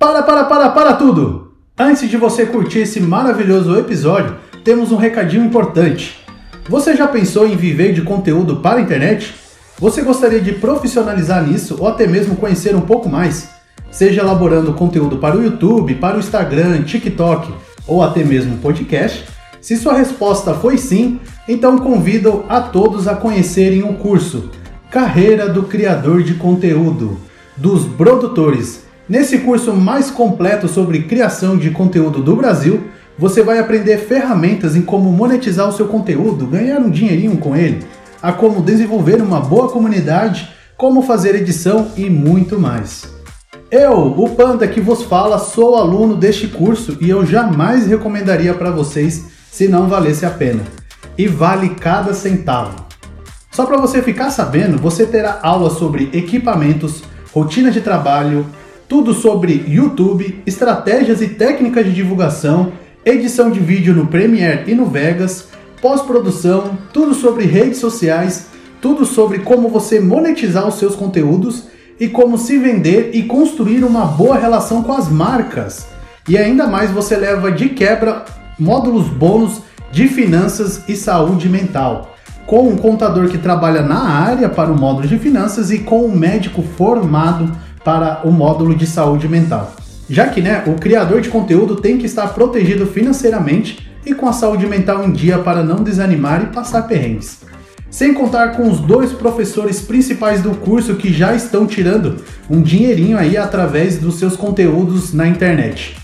Para, para, para, para tudo! Antes de você curtir esse maravilhoso episódio, temos um recadinho importante. Você já pensou em viver de conteúdo para a internet? Você gostaria de profissionalizar nisso ou até mesmo conhecer um pouco mais? Seja elaborando conteúdo para o YouTube, para o Instagram, TikTok ou até mesmo podcast? Se sua resposta foi sim, então convido a todos a conhecerem o curso Carreira do Criador de Conteúdo dos Produtores. Nesse curso mais completo sobre criação de conteúdo do Brasil, você vai aprender ferramentas em como monetizar o seu conteúdo, ganhar um dinheirinho com ele, a como desenvolver uma boa comunidade, como fazer edição e muito mais. Eu, o Panda que vos fala, sou aluno deste curso e eu jamais recomendaria para vocês se não valesse a pena. E vale cada centavo. Só para você ficar sabendo, você terá aulas sobre equipamentos, rotina de trabalho, tudo sobre YouTube, estratégias e técnicas de divulgação, edição de vídeo no Premiere e no Vegas, pós-produção, tudo sobre redes sociais, tudo sobre como você monetizar os seus conteúdos e como se vender e construir uma boa relação com as marcas. E ainda mais você leva de quebra módulos bônus de finanças e saúde mental, com um contador que trabalha na área para o módulo de finanças e com um médico formado para o módulo de saúde mental. Já que né, o criador de conteúdo tem que estar protegido financeiramente e com a saúde mental em dia para não desanimar e passar perrengues. Sem contar com os dois professores principais do curso que já estão tirando um dinheirinho aí através dos seus conteúdos na internet.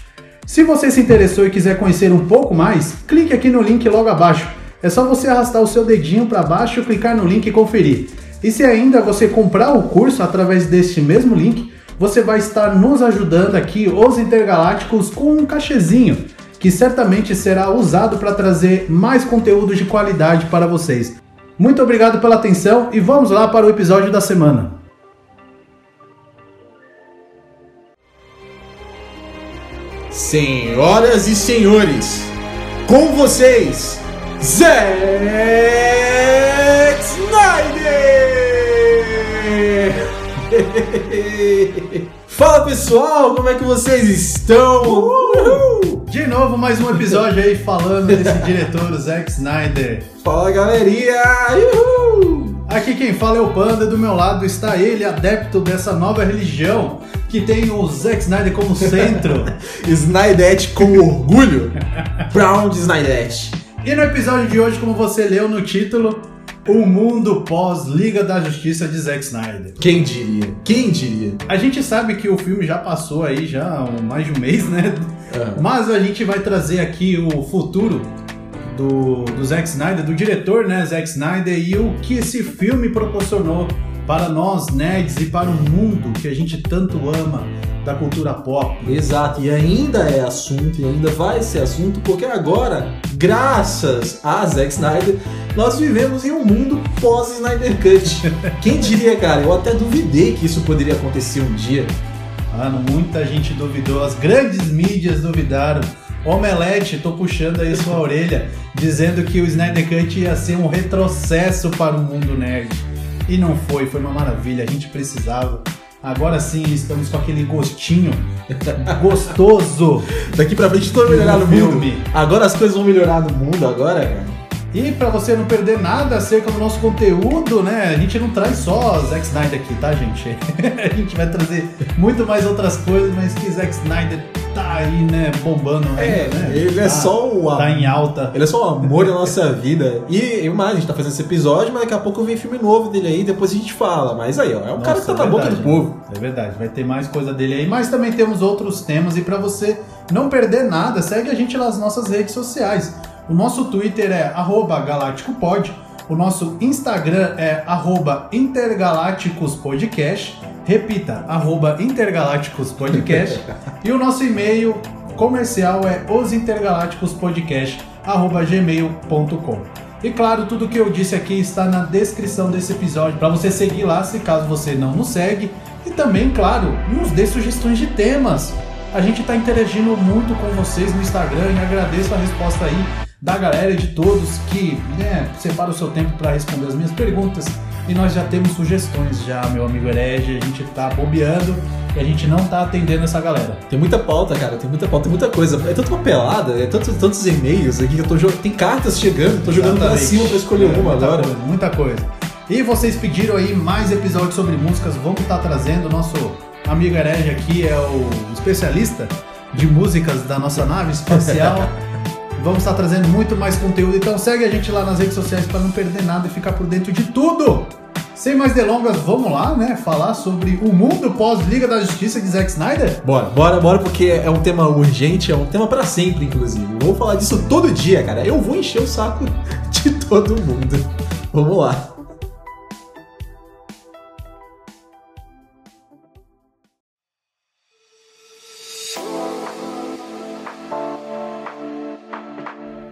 Se você se interessou e quiser conhecer um pouco mais, clique aqui no link logo abaixo. É só você arrastar o seu dedinho para baixo, clicar no link e conferir. E se ainda você comprar o curso através deste mesmo link, você vai estar nos ajudando aqui, os intergalácticos, com um cachezinho que certamente será usado para trazer mais conteúdo de qualidade para vocês. Muito obrigado pela atenção e vamos lá para o episódio da semana. Senhoras e senhores, com vocês, Zack Snyder! Fala pessoal, como é que vocês estão? Uhul! De novo, mais um episódio aí falando desse diretor, o Zack Snyder. Fala galerinha! Uhul! Aqui quem fala é o Panda, do meu lado está ele, adepto dessa nova religião que tem o Zack Snyder como centro. Snydete com orgulho. Brown de. E no episódio de hoje, como você leu no título, o mundo pós-Liga da Justiça de Zack Snyder. Quem diria? Quem diria? A gente sabe que o filme já passou aí já mais de um mês, né? É. Mas a gente vai trazer aqui o futuro do, do Zack Snyder, do diretor, né, Zack Snyder, e o que esse filme proporcionou para nós nerds e para o mundo que a gente tanto ama da cultura pop. Exato, e ainda é assunto, e ainda vai ser assunto, porque agora, graças a Zack Snyder, nós vivemos em um mundo pós-Snyder Cut. Quem diria, cara? Eu até duvidei que isso poderia acontecer um dia. Mano, muita gente duvidou, as grandes mídias duvidaram. Omelete, tô puxando aí sua orelha, dizendo que o Snyder Cut ia ser um retrocesso para o mundo nerd. E não foi, foi uma maravilha, a gente precisava. Agora sim, estamos com aquele gostinho gostoso. Daqui pra frente tudo vai melhorar no mundo. Filme. Agora as coisas vão melhorar no mundo, agora, cara. E para você não perder nada acerca do nosso conteúdo, né? A gente não traz só Zack Snyder aqui, tá, gente? a gente vai trazer muito mais outras coisas, mas que Zack Snyder tá aí, né, bombando É, ainda, né? ele é Tá- só o Tá em alta. Ele é só o amor da nossa vida. E eu mais, a gente tá fazendo esse episódio, mas daqui a pouco vem filme novo dele aí, depois a gente fala. Mas aí, ó, é um cara que tá Nossa, na é boca verdade, do povo. É verdade, vai ter mais coisa dele aí, mas também temos outros temas e para você não perder nada, segue a gente nas nossas redes sociais. O nosso Twitter é arroba galácticopod, o nosso Instagram é arroba intergalácticospodcast, repita, arroba intergalácticospodcast, e o nosso e-mail comercial é osintergalácticospodcast, arroba gmail.com. E claro, tudo que eu disse aqui está na descrição desse episódio para você seguir lá se caso você não nos segue. E também, claro, nos dê sugestões de temas. A gente está interagindo muito com vocês no Instagram e agradeço a resposta aí da galera e de todos que né, separa o seu tempo para responder as minhas perguntas. e nós já temos sugestões já, meu amigo herege. A gente tá bobeando e a gente não tá atendendo essa galera. Tem muita pauta, cara, tem muita pauta, tem muita coisa. É tanta papelada, é tantos, tantos e-mails aqui que eu tô jogando. Tem cartas chegando, tô jogando pra Exatamente. cima pra escolher É, uma muita agora. Coisa, muita coisa. E vocês pediram aí mais episódios sobre músicas, vamos estar trazendo. Nosso amigo herege aqui é o especialista de músicas da nossa nave espacial. vamos estar trazendo muito mais conteúdo, então segue a gente lá nas redes sociais para não perder nada e ficar por dentro de tudo. Sem mais delongas, vamos lá, né? Falar sobre o mundo pós-Liga da Justiça de Zack Snyder? Bora, bora, bora, porque é um tema urgente, é um tema pra sempre, inclusive. Eu vou falar disso todo dia, cara. Eu vou encher o saco de todo mundo. Vamos lá.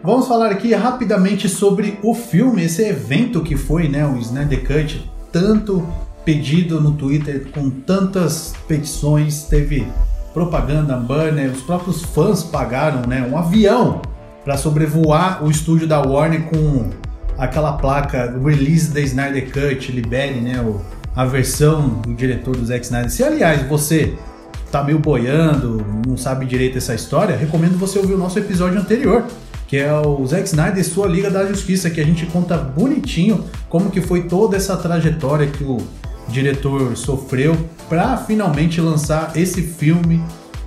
Vamos falar aqui rapidamente sobre o filme, esse evento que foi, né, o Snyder Cut, tanto pedido no Twitter, com tantas petições, teve propaganda, banner, os próprios fãs pagaram, né, um avião para sobrevoar o estúdio da Warner com aquela placa Release the Snyder Cut, libere, né, o, a versão do diretor do Zack Snyder. Se aliás você tá meio boiando, não sabe direito essa história, recomendo você ouvir o nosso episódio anterior, que é o Zack Snyder e sua Liga da Justiça, que a gente conta bonitinho como que foi toda essa trajetória que o diretor sofreu para finalmente lançar esse filme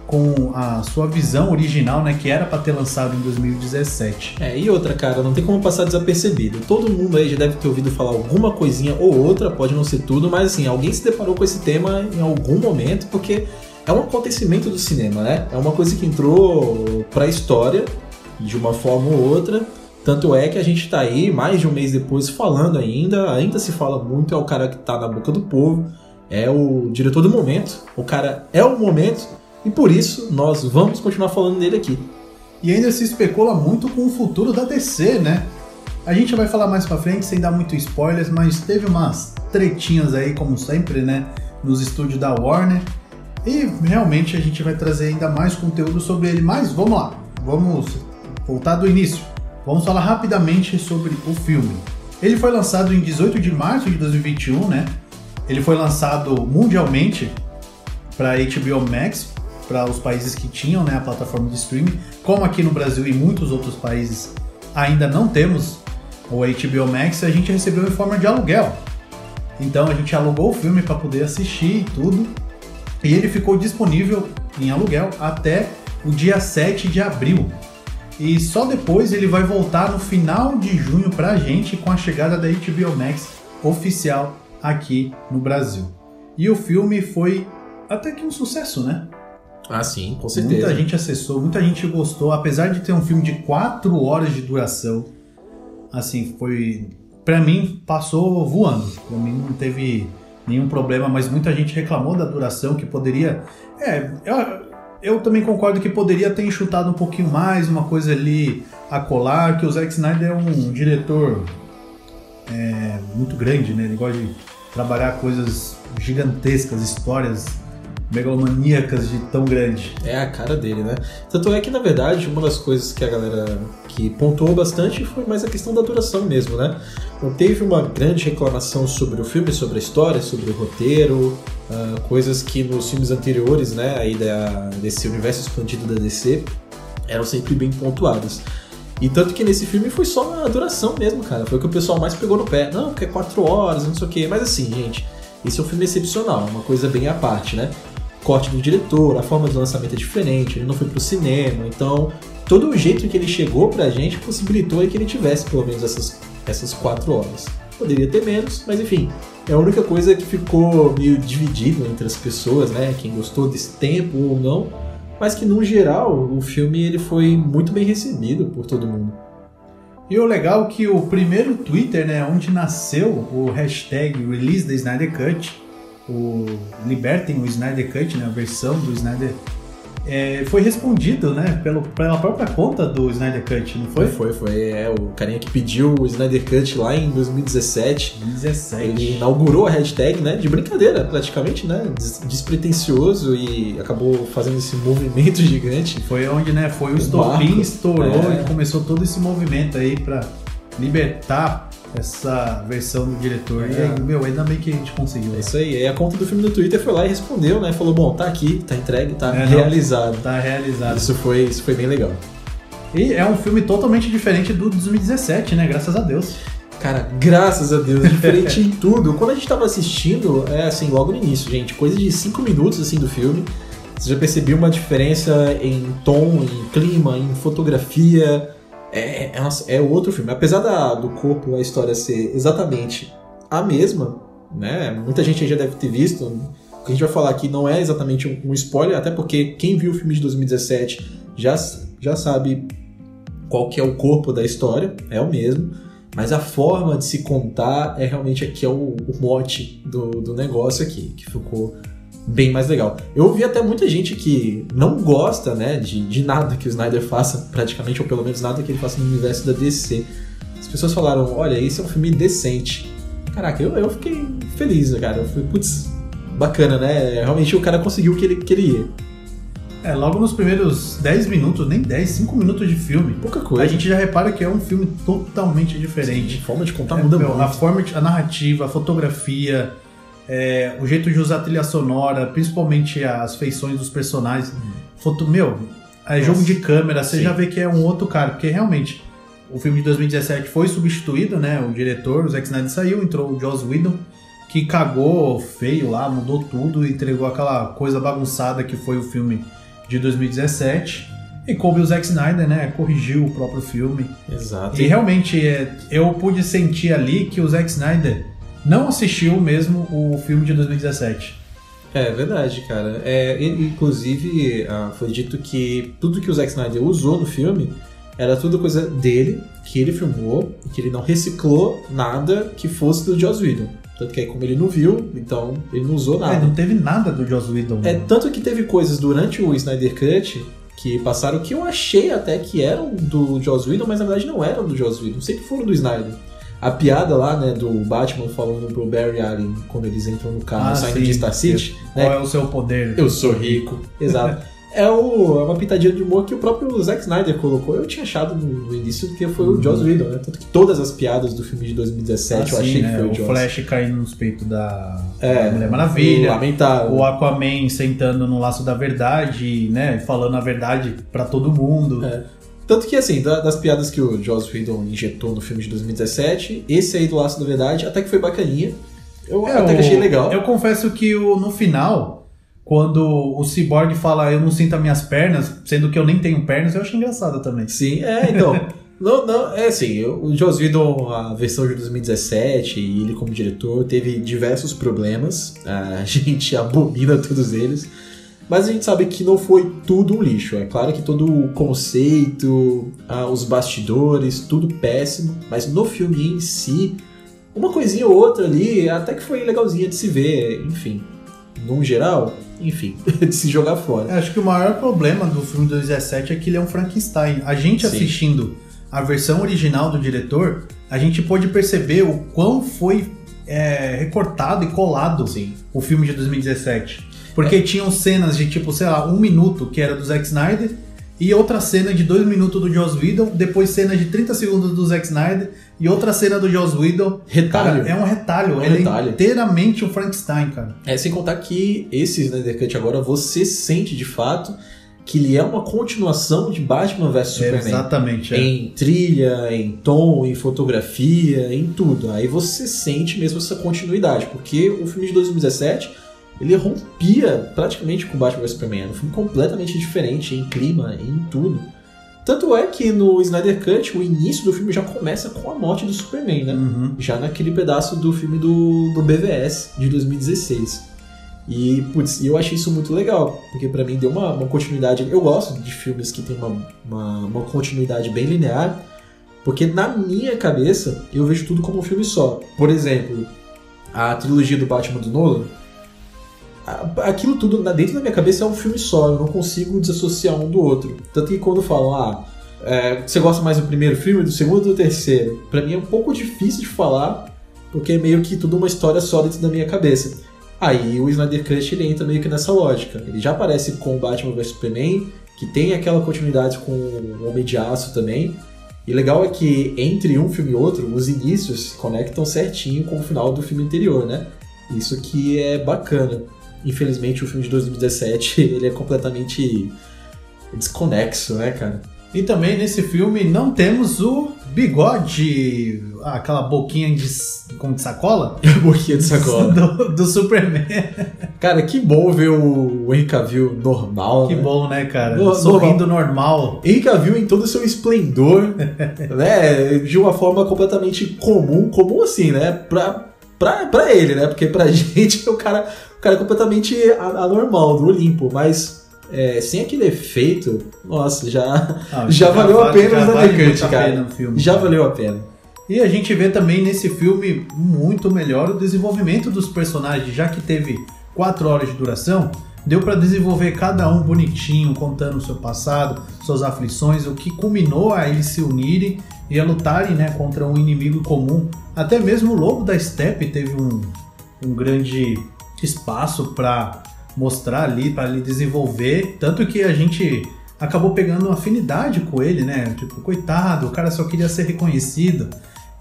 com a sua visão original, né, que era para ter lançado em 2017. É, e outra, cara, não tem como passar desapercebido. Todo mundo aí já deve ter ouvido falar alguma coisinha ou outra, pode não ser tudo, mas assim, alguém se deparou com esse tema em algum momento, porque é um acontecimento do cinema, né? É uma coisa que entrou pra história de uma forma ou outra. Tanto é que a gente tá aí, mais de um mês depois, falando ainda, ainda se fala muito, é o cara que tá na boca do povo, é o diretor do momento, o cara é o momento, e por isso nós vamos continuar falando dele aqui. E ainda se especula muito com o futuro da DC, né? A gente vai falar mais pra frente sem dar muito spoilers, mas teve umas tretinhas aí, como sempre, né? Nos estúdios da Warner. E realmente a gente vai trazer ainda mais conteúdo sobre ele. Mas vamos lá, vamos voltar do início. Vamos falar rapidamente sobre o filme. Ele foi lançado em 18 de março de 2021, né? Ele foi lançado mundialmente para HBO Max, para os países que tinham né, a plataforma de streaming, como aqui no Brasil e muitos outros países ainda não temos o HBO Max, a gente recebeu em forma de aluguel. Então a gente alugou o filme para poder assistir e tudo, e ele ficou disponível em aluguel até o dia 7 de abril. E só depois ele vai voltar no final de junho para a gente com a chegada da HBO Max oficial aqui no Brasil. E o filme foi até que um sucesso, né? Ah, sim, com Muita gente acessou, muita gente gostou, apesar de ter um filme de 4 horas de duração. Assim, foi. Pra mim, passou voando. Pra mim não teve nenhum problema, mas muita gente reclamou da duração, que poderia. É, eu, eu também concordo que poderia ter enxutado um pouquinho mais, uma coisa ali a colar, que o Zack Snyder é um diretor é, muito grande, né? Ele gosta de trabalhar coisas gigantescas, histórias megalomaníacas de tão grande. É a cara dele, né? Tanto é que, na verdade, uma das coisas que a galera que pontuou bastante foi mais a questão da duração mesmo, né? Não teve uma grande reclamação sobre o filme, sobre a história, sobre o roteiro, uh, coisas que nos filmes anteriores, né, aí da, desse universo expandido da DC, eram sempre bem pontuadas. E tanto que nesse filme foi só a duração mesmo, cara. Foi o que o pessoal mais pegou no pé. Não, que é quatro horas, não sei o quê. Mas assim, gente, esse é um filme excepcional, uma coisa bem à parte, né? Corte do diretor, a forma de lançamento é diferente, ele não foi pro cinema, então todo o jeito que ele chegou pra gente possibilitou que ele tivesse pelo menos essas, essas quatro horas. Poderia ter menos, mas enfim, é a única coisa que ficou meio dividido entre as pessoas, né? Quem gostou desse tempo ou não, mas que no geral o filme ele foi muito bem recebido por todo mundo. E o legal é que o primeiro Twitter, né, onde nasceu o hashtag Release the Snyder Cut, o Libertem o Snyder Cut, né, a versão do Snyder, é, foi respondido, né, pelo, pela própria conta do Snyder Cut, não foi? Foi, foi. É o carinha que pediu o Snyder Cut lá em 2017. 2017. Ele inaugurou a hashtag, né? De brincadeira, praticamente, né? des- Despretensioso e acabou fazendo esse movimento gigante. Foi onde, né, foi o estopim, estourou É. e começou todo esse movimento aí pra libertar essa versão do diretor. É. E aí, meu, ainda bem que a gente conseguiu. É isso aí. Aí a conta do filme no Twitter foi lá e respondeu, né? Falou, bom, tá aqui, tá entregue, tá É, não. realizado. Tá realizado. Isso foi, isso foi bem legal. E é um filme totalmente diferente do 2017, né? Graças a Deus. Cara, graças a Deus, diferente em tudo. Quando a gente tava assistindo, é assim, logo no início, gente, coisa de 5 minutos assim do filme, você já percebeu uma diferença em tom, em clima, em fotografia. É, é, é outro filme. Apesar da, do corpo, a história ser exatamente a mesma, né? Muita gente já deve ter visto. O que a gente vai falar aqui não é exatamente um, um spoiler, até porque quem viu o filme de 2017 já, já sabe qual que é o corpo da história, é o mesmo. Mas a forma de se contar é realmente aqui é o, o mote do, do negócio aqui, que ficou bem mais legal. Eu ouvi até muita gente que não gosta, né, de, de nada que o Snyder faça, praticamente, ou pelo menos nada que ele faça no universo da DC. As pessoas falaram, olha, esse é um filme decente. Caraca, eu, eu fiquei feliz, né, cara. Eu falei, putz, bacana, né? Realmente o cara conseguiu o que ele queria. É, logo nos primeiros 10 minutos, nem 10, 5 minutos de filme, Pouca coisa. a gente já repara que é um filme totalmente diferente. A forma de contar É, muda meu, muito. a forma, de- a narrativa, a fotografia, é, o jeito de usar a trilha sonora, principalmente as feições dos personagens. Foto, meu, é jogo de câmera, você Sim. já vê que é um outro cara, porque realmente o filme de 2017 foi substituído, né? O diretor, o Zack Snyder saiu, entrou o Joss Whedon, que cagou feio lá, mudou tudo, entregou aquela coisa bagunçada que foi o filme de 2017. E coube o Zack Snyder, né? Corrigiu o próprio filme. Exato. E realmente, é, eu pude sentir ali que o Zack Snyder não assistiu mesmo o filme de 2017. É verdade, cara. É, inclusive, ah, foi dito que tudo que o Zack Snyder usou no filme era tudo coisa dele, que ele filmou, e que ele não reciclou nada que fosse do Joss Whedon. Tanto que aí, como ele não viu, então ele não usou É, nada. não teve nada do Joss Whedon. É, tanto que teve coisas durante o Snyder Cut que passaram que eu achei até que eram do Joss Whedon, mas na verdade não eram do Joss Whedon, sempre foram do Snyder. A piada lá, né, do Batman falando pro Barry Allen quando eles entram no carro Ah, saindo sim. de Star City, né, Qual é o seu poder? eu sou rico. Exato. É, o, é uma pitadinha de humor que o próprio Zack Snyder colocou. Eu tinha achado no, no início que foi o Joss Whedon, né? Tanto que todas as piadas do filme de 2017 eu Assim, achei né, que foi o, o Joss. Flash caindo nos peitos da, É, da Mulher Maravilha. Lamentável. O Aquaman sentando no laço da verdade, né? Falando a verdade pra todo mundo. É. Tanto que, assim, da- das piadas que o Joss Whedon injetou no filme de 2017, esse aí do Laço da Verdade até que foi bacaninha. Eu É, até que achei legal. Eu confesso que o- no final, quando o Cyborg fala eu não sinto as minhas pernas, sendo que eu nem tenho pernas, eu achei engraçado também. Sim, é, então. não, não, é assim, eu- o Joss Whedon, a versão de 2017, e ele como diretor, teve diversos problemas. A gente abomina todos eles. Mas a gente sabe que não foi tudo um lixo. É claro que todo o conceito, ah, os bastidores, tudo péssimo. Mas no filme em si, uma coisinha ou outra ali até que foi legalzinha de se ver. Enfim, num geral, enfim, de se jogar fora. Acho que o maior problema do filme de 2017 é que ele é um Frankenstein. A gente Sim. assistindo a versão original do diretor, a gente pôde perceber o quão foi é, recortado e colado Sim. o filme de 2017. Porque tinham cenas de tipo, sei lá, um minuto que era do Zack Snyder e outra cena de dois minutos do Joss Whedon, depois cena de 30 segundos do Zack Snyder e outra cena do Joss Whedon. Retalho. Cara, é um retalho, É um ele retalho. é inteiramente um Frankenstein, cara. É, sem contar que esse Snyder Cut agora você sente de fato que ele é uma continuação de Batman vs Superman. Exatamente. é. Em trilha, em tom, em fotografia, em tudo. Aí você sente mesmo essa continuidade, porque o filme de 2017 ele rompia praticamente com Batman vs Superman. Era um filme completamente diferente em clima, em tudo. Tanto é que no Snyder Cut o início do filme já começa com a morte do Superman, né? Uhum. já naquele pedaço do filme do, do BVS de 2016. E, putz, eu achei isso muito legal, porque pra mim deu uma, uma continuidade. Eu gosto de filmes que tem uma, uma, uma continuidade bem linear, porque na minha cabeça eu vejo tudo como um filme só. Por exemplo, a trilogia do Batman do Nolan. Aquilo tudo dentro da minha cabeça é um filme só, eu não consigo desassociar um do outro. Tanto que quando falam, ah, é, você gosta mais do primeiro filme, do segundo ou do terceiro? Pra mim é um pouco difícil de falar, porque é meio que tudo uma história só dentro da minha cabeça. Aí o Snyder Cut ele entra meio que nessa lógica. Ele já aparece com Batman vs Superman, que tem aquela continuidade com o Homem de Aço também, E legal é que entre um filme e outro, os inícios conectam certinho com o final do filme anterior, né? Isso que é bacana. Infelizmente, o filme de 2017 ele é completamente desconexo, né, cara? E também nesse filme não temos o bigode, aquela boquinha de, como de sacola? boquinha de sacola. Do, do, Superman. Cara, que bom ver o Henry Cavill normal. Que né? bom, né, cara? No, Sorrindo normal. Henry Cavill em todo o seu esplendor, né? De uma forma completamente comum. Comum assim, né? Pra, pra, pra ele, né? Porque pra gente o cara, cara é completamente anormal, do Olimpo. Mas é, sem aquele efeito, nossa, já, ah, já, já valeu vale, a pena já o vale cara. Filme, já cara. valeu a pena. E a gente vê também nesse filme muito melhor o desenvolvimento dos personagens, já que teve quatro horas de duração, deu para desenvolver cada um bonitinho, contando o seu passado, suas aflições, o que culminou a eles se unirem e a lutarem né, contra um inimigo comum. Até mesmo o Lobo da Steppe teve um, um grande espaço para mostrar ali, para ele desenvolver. Tanto que a gente acabou pegando afinidade com ele, né? Tipo, coitado, o cara só queria ser reconhecido.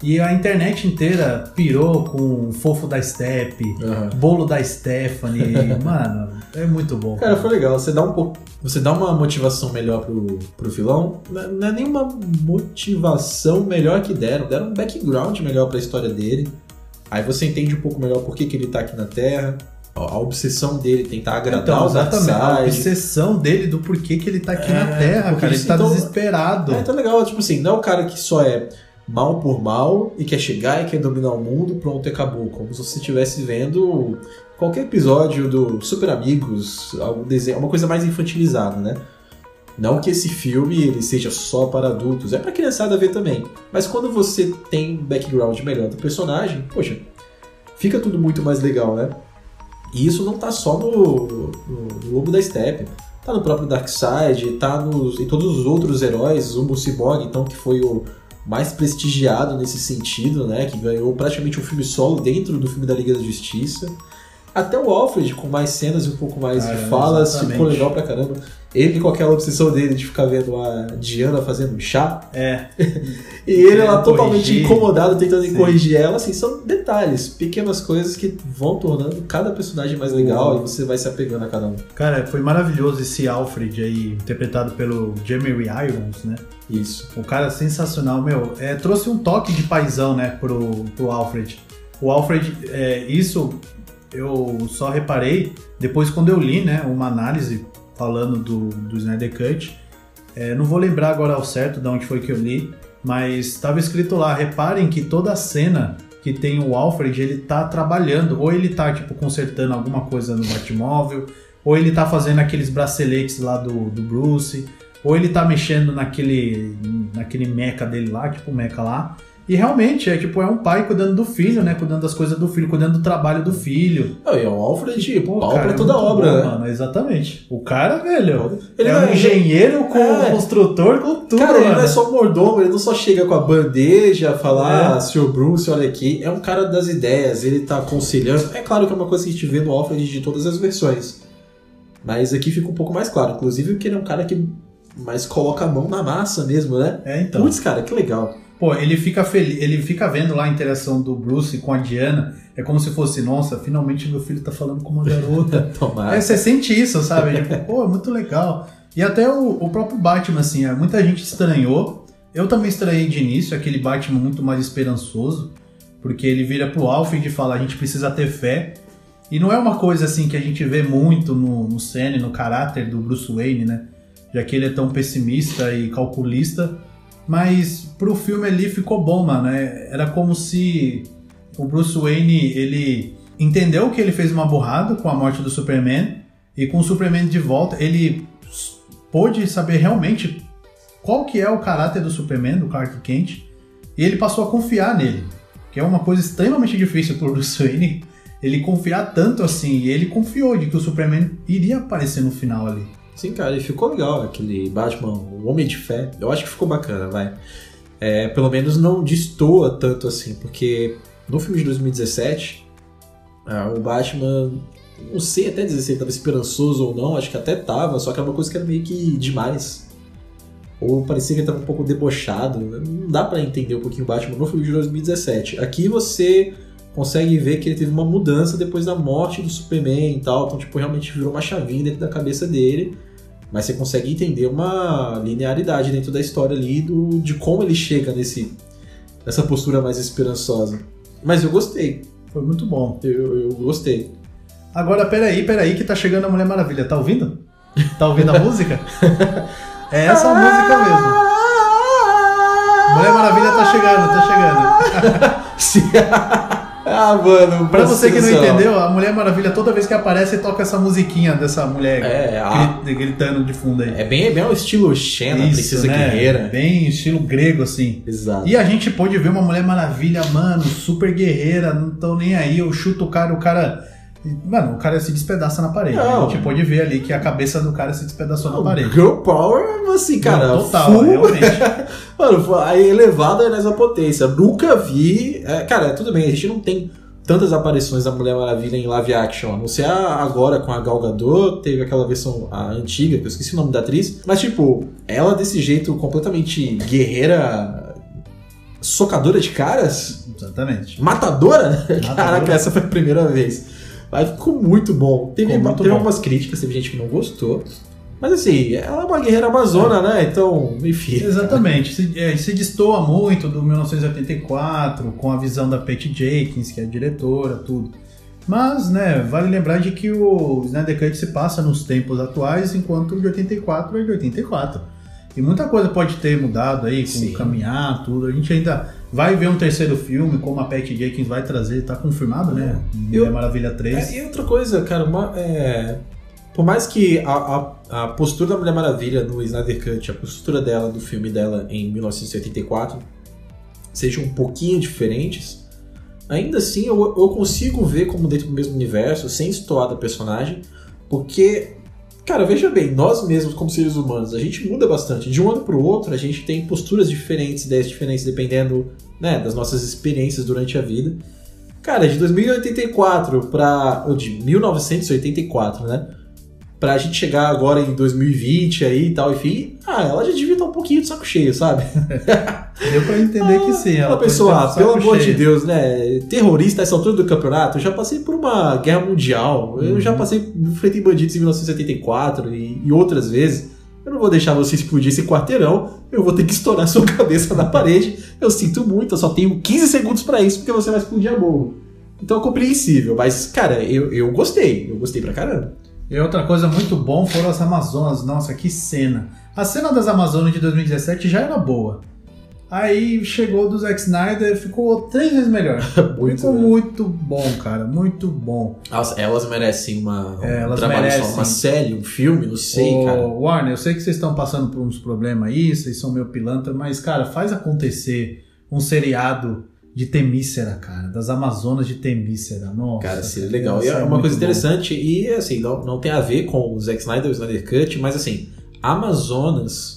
E a internet inteira pirou com o fofo da Step, uhum. bolo da Stephanie. Mano, é muito bom. Cara, foi legal. Você dá um pouco. Você dá uma motivação melhor pro, pro vilão. Não é nenhuma motivação melhor que deram. Deram um background melhor pra história dele. Aí você entende um pouco melhor por que, que ele tá aqui na Terra a obsessão dele, tentar agradar então, os exatamente, a obsessão dele do porquê que ele tá aqui é, na Terra, cara, ele tá então, desesperado. É, tá legal, tipo assim, não é o cara que só é mal por mal e quer chegar e quer dominar o mundo, pronto, acabou. Como se você estivesse vendo qualquer episódio do Super Amigos, algum desenho, uma coisa mais infantilizada, né? Não que esse filme ele seja só para adultos, é para criançada ver também. Mas quando você tem background melhor do personagem, poxa, fica tudo muito mais legal, né? E isso não tá só no, no, no Lobo da Steppe. Tá no próprio Darkseid, tá nos, em todos os outros heróis, o Cyborg, então, que foi o mais prestigiado nesse sentido, né? Que ganhou praticamente um filme solo dentro do filme da Liga da Justiça. Até o Alfred, com mais cenas e um pouco mais de falas, ficou legal pra caramba. Ele com aquela obsessão dele de ficar vendo a Diana fazendo chá. É. e ele lá totalmente corrigir. incomodado, tentando Sim. corrigir ela. Assim, são detalhes, pequenas coisas que vão tornando cada personagem mais legal Uou. e você vai se apegando a cada um. Cara, foi maravilhoso esse Alfred aí, interpretado pelo Jeremy Irons, né? Isso. O cara sensacional, meu. É, trouxe um toque de paisão, né, pro, pro Alfred. O Alfred, é, isso eu só reparei depois quando eu li, né, uma análise falando do, do Snyder Cut. É, não vou lembrar agora ao certo de onde foi que eu li, mas estava escrito lá, reparem que toda a cena que tem o Alfred, ele tá trabalhando, ou ele tá, tipo, consertando alguma coisa no Batmóvel, ou ele tá fazendo aqueles braceletes lá do, do Bruce, ou ele tá mexendo naquele, naquele mecha dele lá, tipo o mecha lá, e realmente, é tipo, é um pai cuidando do filho, né? Cuidando das coisas do filho, cuidando do trabalho do filho. Não, e é o Alfred, tipo, pau pra é toda a obra, bom, né? Mano, exatamente. O cara, velho, ele é um engenheiro com é. construtor, com tudo, Cara, mano. ele não é só mordomo, ele não só chega com a bandeja, falar, é. ah, senhor Bruce, olha aqui. É um cara das ideias, ele tá aconselhando. É claro que é uma coisa que a gente vê no Alfred de todas as versões. Mas aqui fica um pouco mais claro. Inclusive, que ele é um cara que mais coloca a mão na massa mesmo, né? É, então. Putz, cara, que legal. Pô, ele fica feliz, ele fica vendo lá a interação do Bruce com a Diana. É como se fosse, nossa, finalmente meu filho tá falando com uma garota. Tomara. É, você sente isso, sabe? Tipo, pô, é muito legal. E até o, o próprio Batman, assim, é, muita gente estranhou. Eu também estranhei de início, aquele Batman muito mais esperançoso. Porque ele vira pro Alfred e fala, a gente precisa ter fé. E não é uma coisa assim que a gente vê muito no, no Senna, no caráter do Bruce Wayne, né? Já que ele é tão pessimista e calculista mas pro filme ali ficou bom, mano. É, era como se o Bruce Wayne, ele entendeu que ele fez uma burrada com a morte do Superman. E com o Superman de volta, ele pôde saber realmente qual que é o caráter do Superman, do Clark Kent. E ele passou a confiar nele. Que é uma coisa extremamente difícil pro Bruce Wayne. Ele confiar tanto assim. E ele confiou de que o Superman iria aparecer no final ali. Sim, cara, e ficou legal aquele Batman, o Homem de Fé. Eu acho que ficou bacana, vai. É, pelo menos não destoa tanto assim, porque no filme de 2017, ah, o Batman, não sei até dizer se ele estava esperançoso ou não, acho que até tava, só que era uma coisa que era meio que demais. ou parecia que ele tava um pouco debochado. Não dá pra entender um pouquinho o Batman no filme de 2017. Aqui você consegue ver que ele teve uma mudança depois da morte do Superman e tal, então tipo, realmente virou uma chavinha dentro da cabeça dele. Mas você consegue entender uma linearidade dentro da história ali do, de como ele chega nesse, nessa postura mais esperançosa. Mas eu gostei. Foi muito bom. Eu, eu gostei. Agora, peraí, peraí, que tá chegando a Mulher Maravilha. Tá ouvindo? Tá ouvindo a música? É essa música mesmo. Mulher Maravilha tá chegando, tá chegando. ah, mano, Pra você que não entendeu, a Mulher Maravilha, toda vez que aparece, toca essa musiquinha dessa mulher É, a- gri- gritando de fundo aí. É bem, é bem o estilo Xena, Isso, Princesa né? Guerreira. Bem estilo grego, assim. Exato. E a gente pôde ver uma Mulher Maravilha, mano, super guerreira, não tão nem aí, eu chuto o cara, o cara. Mano, o cara se despedaça na parede. Não. A gente pôde ver ali que a cabeça do cara se despedaçou na parede. Girl Power, assim, cara, Não, total, full- realmente. Mano, a elevada nessa potência. Nunca vi. é, cara, tudo bem, a gente não tem tantas aparições da Mulher Maravilha em live action. A não ser agora com a Gal Gadot, teve aquela versão antiga, que eu esqueci o nome da atriz. Mas, tipo, ela desse jeito completamente guerreira. socadora de caras? Exatamente. Matadora? Matadora. Caraca, essa foi a primeira vez. Mas ficou muito bom. Teve, Ficou muito teve bom. algumas críticas, teve gente que não gostou. Mas assim, ela é uma guerreira amazona, né? Então, enfim. Exatamente. Se, é, se destoa muito do 1984, com a visão da Patty Jenkins, que é a diretora, tudo. Mas, né, vale lembrar de que o Snyder Cut se passa nos tempos atuais, enquanto o de 84 é de 84. E muita coisa pode ter mudado aí, com Sim. caminhar, tudo. A gente ainda vai ver um terceiro filme, como a Patty Jenkins vai trazer, tá confirmado, né? Eu- Mulher Maravilha 3. É, e outra coisa, cara, uma- é, por mais que a, a- a postura da Mulher Maravilha no Snyder Cut, a postura dela do filme dela em 1984 sejam um pouquinho diferentes, ainda assim eu, eu consigo ver como dentro do mesmo universo, sem estoar da personagem, porque, cara, veja bem, nós mesmos como seres humanos, a gente muda bastante. De um ano pro outro, a gente tem posturas diferentes, ideias diferentes, dependendo né, das nossas experiências durante a vida. Cara, de 2084 para. ou de 1984, né? Pra gente chegar agora em 2020 aí e tal, enfim. Ah, ela já devia estar um pouquinho de saco cheio, sabe? Deu pra entender que sim. Ela ah, com pelo amor de. Deus, né? Terrorista essa altura do campeonato, eu já passei por uma guerra mundial, eu Uhum. já passei feito em bandidos em 1974 e, e outras vezes. Eu não vou deixar você explodir esse quarteirão, eu vou ter que estourar sua cabeça na parede. Eu sinto muito, eu só tenho 15 segundos pra isso, porque você vai explodir a bomba. Então é compreensível, mas, cara, eu, eu gostei, eu gostei pra caramba. E outra coisa muito bom foram as Amazonas. Nossa, que cena. A cena das Amazonas de 2017 já era boa. Aí chegou do Zack Snyder e ficou três vezes melhor. Muito, ficou né? muito bom, cara. Muito bom. Nossa, elas merecem uma, É, um elas trabalho merecem. só, uma série, um filme, não sei, Ô, cara. Warner, eu sei que vocês estão passando por uns problemas aí, vocês são meio pilantra, mas, cara, faz acontecer um seriado de Temícera, cara. Das Amazonas de Temícera. Nossa. Cara, seria legal. E isso é uma coisa bom. interessante, e assim, não, não tem a ver com o Zack Snyder, o Snyder Cut, mas assim, Amazonas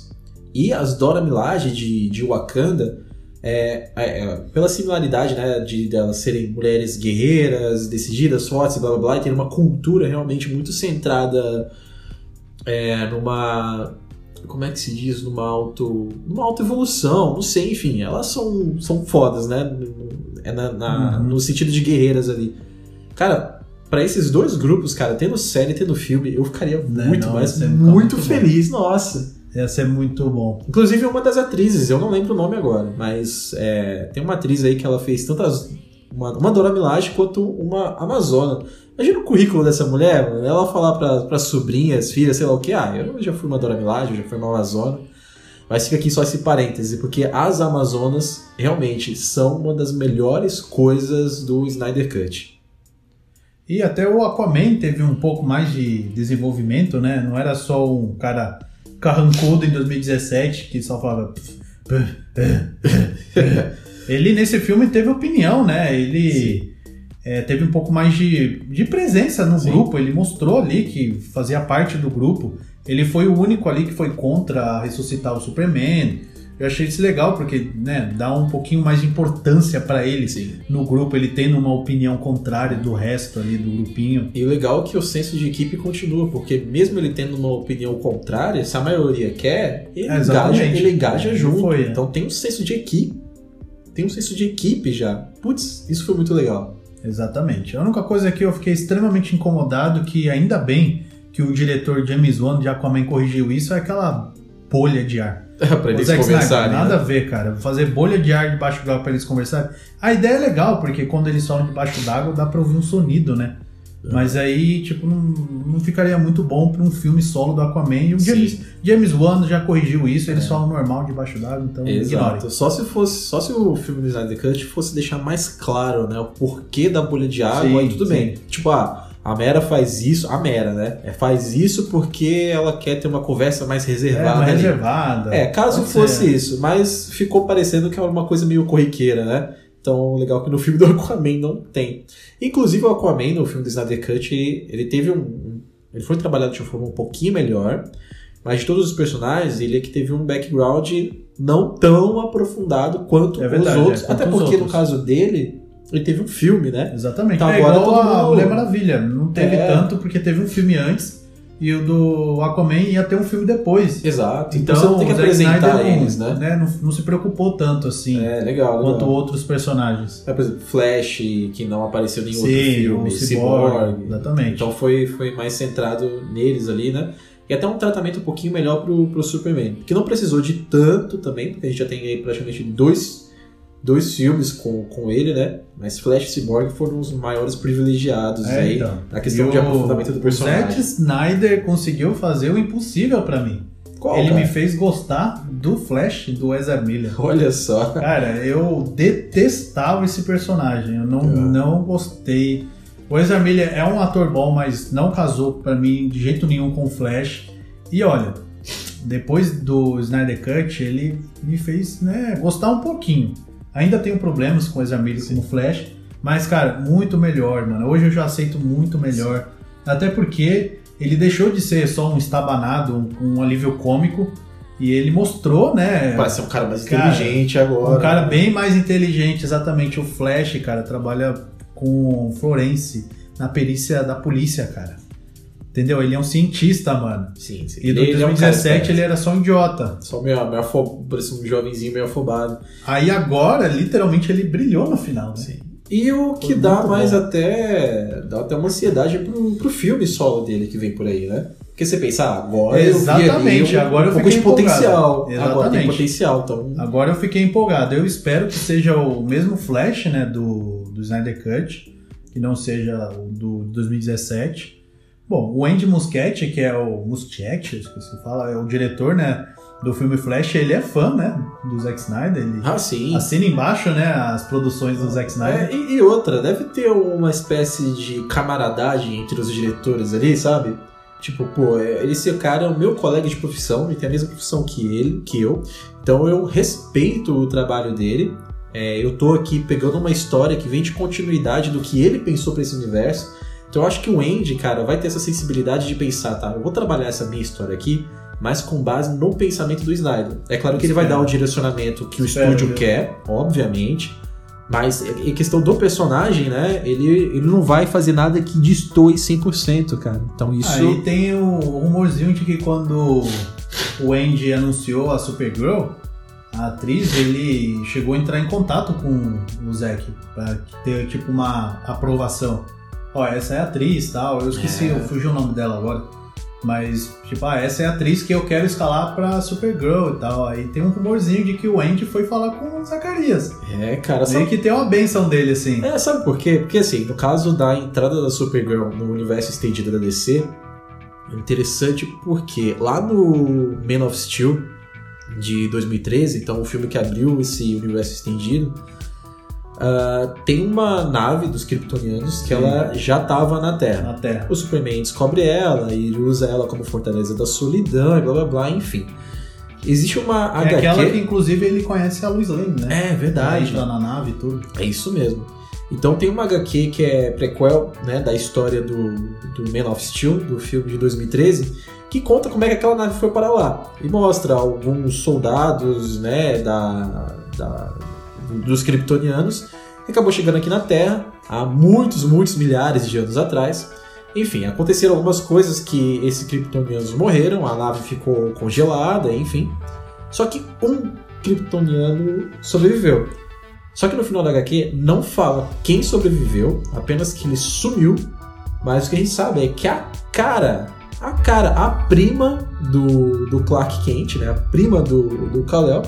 e as Dora Milaje de, de Wakanda, é, é, é, pela similaridade, né, de delas serem mulheres guerreiras, decididas, fortes, blá blá blá, e ter uma cultura realmente muito centrada é, numa. Como é que se diz? Numa auto. numa autoevolução, não sei, enfim, elas são, são fodas, né? É na, na- Uhum. no sentido de guerreiras ali. Cara, pra esses dois grupos, cara, tendo série e tendo filme, eu ficaria Né, muito, não, mas isso é muito, feliz, nossa. Ia ser muito bom. Inclusive uma das atrizes, eu não lembro o nome agora, mas é, tem uma atriz aí que ela fez tantas. Uma, uma Dora Milaje quanto uma Amazona. Imagina o currículo dessa mulher. Ela falar pra, pras sobrinhas, filhas, sei lá o que. Ah, eu já fui uma Dora Milaje, eu já fui uma Amazona. Mas fica aqui só esse parêntese, porque as Amazonas realmente são uma das melhores coisas do Snyder Cut. E até o Aquaman teve um pouco mais de desenvolvimento, né? Não era só um cara carrancudo em 2017 que só falava. Ele nesse filme teve opinião, né? Ele é, teve um pouco mais de, de presença no Sim. grupo. Ele mostrou ali que fazia parte do grupo. Ele foi o único ali que foi contra ressuscitar o Superman. Eu achei isso legal, porque né, dá um pouquinho mais de importância pra ele Sim. no grupo, ele tendo uma opinião contrária do resto ali do grupinho. E o legal é que o senso de equipe continua, porque mesmo ele tendo uma opinião contrária, se a maioria quer, ele, É, engaja, ele engaja junto. Foi, é. Então tem um senso de equipe. Tem um senso de equipe já. Putz, isso foi muito legal. Exatamente. A única coisa que eu fiquei extremamente incomodado, que ainda bem que o diretor James Wan de Aquaman corrigiu isso, é aquela bolha de ar. pra eles conversarem. nada né? a ver, cara. Fazer bolha de ar debaixo d'água pra eles conversarem. A ideia é legal, porque quando eles falam debaixo d'água dá pra ouvir um sonido, né? É. Mas aí, tipo, não, não ficaria muito bom pra um filme solo do Aquaman. E o Sim. James, James Wan já corrigiu isso, eles É. falam normal debaixo d'água, então ignore. Exato. Só se fosse, só se o filme do Snyder Cut fosse deixar mais claro, né, o porquê da bolha de água, Sim, aí tudo sim. bem. Tipo, ah, a Mera faz isso, a Mera, né? É, faz isso porque ela quer ter uma conversa mais É, reservada uma ali. reservada. É, caso fosse ser. isso, mas ficou parecendo que era uma coisa meio corriqueira, né? Então, legal que no filme do Aquaman não tem. Inclusive, o Aquaman, no filme do Snyder Cut, ele, ele teve um, Ele foi trabalhado de uma forma um pouquinho melhor, mas de todos os personagens, ele é que teve um background não tão aprofundado quanto É verdade, os outros. é, Até porque, no outros. caso dele, ele teve um filme, né? Exatamente. Então é agora igual todo a Mulher Maravilha. Não teve É. tanto porque teve um filme antes e o do Aquaman ia ter um filme depois. Exato. Então, Então, você tem que apresentar não, eles, né? né, não, não se preocupou tanto assim É, legal. legal. quanto outros personagens. É, por exemplo, Flash, que não apareceu em nenhum outro filme, o Cyborg, exatamente. Então foi, foi mais centrado neles ali, né? E até um tratamento um pouquinho melhor pro, pro Superman. Que não precisou de tanto também, porque a gente já tem aí praticamente dois, dois filmes com, com ele, né? Mas Flash e Cyborg foram os maiores privilegiados É, aí então. na questão de aprofundamento do personagem. Zack Snyder conseguiu fazer o impossível pra mim. Qual, Ele cara? me fez gostar do Flash do Ezra Miller. Olha só. Cara, eu detestava esse personagem. Eu não, É. não gostei. O Ezra Miller é um ator bom, mas não casou pra mim de jeito nenhum com o Flash. E olha, depois do Snyder Cut, ele me fez né, gostar um pouquinho. Ainda tenho problemas com o Ezra Miller como Flash, mas, cara, muito melhor, mano. Hoje eu já aceito muito melhor. Até porque ele deixou de ser só um estabanado, um, um alívio cômico. E ele mostrou, né? Parece ser um cara mais Cara, inteligente agora. Um cara bem mais inteligente, exatamente. O Flash, cara, trabalha com Florence na perícia da polícia, cara. Entendeu? Ele é um cientista, mano. Sim, sim. E do Ele é um 2017 ele era só um idiota. Só meio, meio afo... parece um jovenzinho meio afobado. Aí agora, literalmente, ele brilhou no final, né? Sim. E o que Foi dá mais bom. até. dá até uma ansiedade pro, pro filme solo dele que vem por aí, né? Porque você pensa, ah, agora eu vi Exatamente, ali um, agora eu um pouco de fiquei empolgado. potencial. Agora tem Exatamente. potencial, então. Agora eu fiquei empolgado. Eu espero que seja o mesmo Flash, né, do, do Snyder Cut, que não seja o do 2017. Bom, o Andy Muschietti, que é o Muschietti, acho que se fala, é o diretor, né, do filme Flash, ele é fã, né, do Zack Snyder. Ele Ah, sim. assina embaixo, né, as produções do Zack Snyder. É, e, e outra, deve ter uma espécie de camaradagem entre os diretores ali, sabe? Tipo, pô, é- esse cara é o meu colega de profissão, ele tem a mesma profissão que ele, que eu. Então eu respeito o trabalho dele. É, eu tô aqui pegando uma história que vem de continuidade do que ele pensou pra esse universo. Então eu acho que o Andy, cara, vai ter essa sensibilidade de pensar, tá? Eu vou trabalhar essa minha história aqui, mas com base no pensamento do Snyder. É claro que ele vai dar o direcionamento que o Espero, estúdio viu? quer, obviamente. Mas em questão do personagem, né? Ele, ele não vai fazer nada que destoe 100%, cara. Então isso. Aí tem o rumorzinho de que quando o Andy anunciou a Supergirl, a atriz, ele chegou a entrar em contato com o Zack pra ter tipo uma aprovação. Ó, essa é a atriz tal, eu esqueci, É. eu fugi o nome dela agora. Mas, tipo, ah, essa é a atriz que eu quero escalar pra Supergirl e tal. Aí tem um rumorzinho de que o Andy foi falar com o Zacarias. É, cara, Meio sabe, que tem uma benção dele, assim. é, sabe por quê? Porque assim, no caso da entrada da Supergirl no universo estendido da DC, é interessante porque lá no Man of Steel de 2013, então o filme que abriu esse universo estendido, ah, tem uma nave dos Kryptonianos que Sim. ela já tava na Terra. Na Terra. O Superman descobre ela e usa ela como fortaleza da solidão e blá blá blá, enfim. Existe uma É HQ. aquela que, inclusive, ele conhece a Lois Lane, né? É verdade. Tá na nave e tudo. É isso mesmo. Então tem uma HQ que é prequel né, da história do, do Man of Steel, do filme de 2013, que conta como é que aquela nave foi para lá. E mostra alguns soldados, né, da, da dos kryptonianos, acabou chegando aqui na Terra há muitos, muitos milhares de anos atrás. Enfim, aconteceram algumas coisas que esses kryptonianos morreram, a nave ficou congelada, enfim. Só que um kryptoniano sobreviveu. Só que no final da HQ não fala quem sobreviveu, apenas que ele sumiu. Mas o que a gente sabe é que a cara, a cara, a prima do, do Clark Kent, né? A prima do, do Kal-El,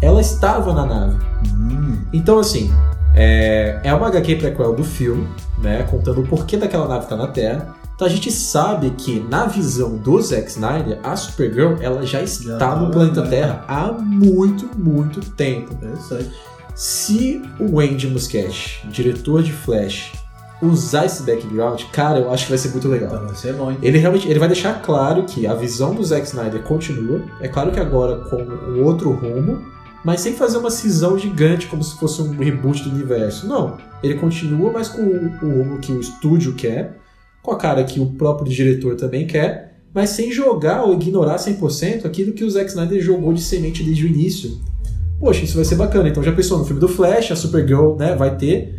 ela estava na nave. Hum. Então, assim, é, é uma HQ prequel do filme, né? Contando o porquê daquela nave estar na Terra. Então a gente sabe que na visão do Zack Snyder, a Supergirl ela já está tá no planeta né? Terra há muito, muito tempo. Interessante. Se o Andy Muschietti, diretor de Flash, usar esse background, cara, eu acho que vai ser muito legal. Então vai ser bom, hein? Ele realmente ele vai deixar claro que a visão do Zack Snyder continua. É claro que agora com um outro rumo, mas sem fazer uma cisão gigante como se fosse um reboot do universo. Não. Ele continua, mas com o, rumo que o estúdio quer, com a cara que o próprio diretor também quer, mas sem jogar ou ignorar 100% aquilo que o Zack Snyder jogou de semente desde o início. Poxa, isso vai ser bacana. Então já pensou no filme do Flash, a Supergirl, né, vai ter.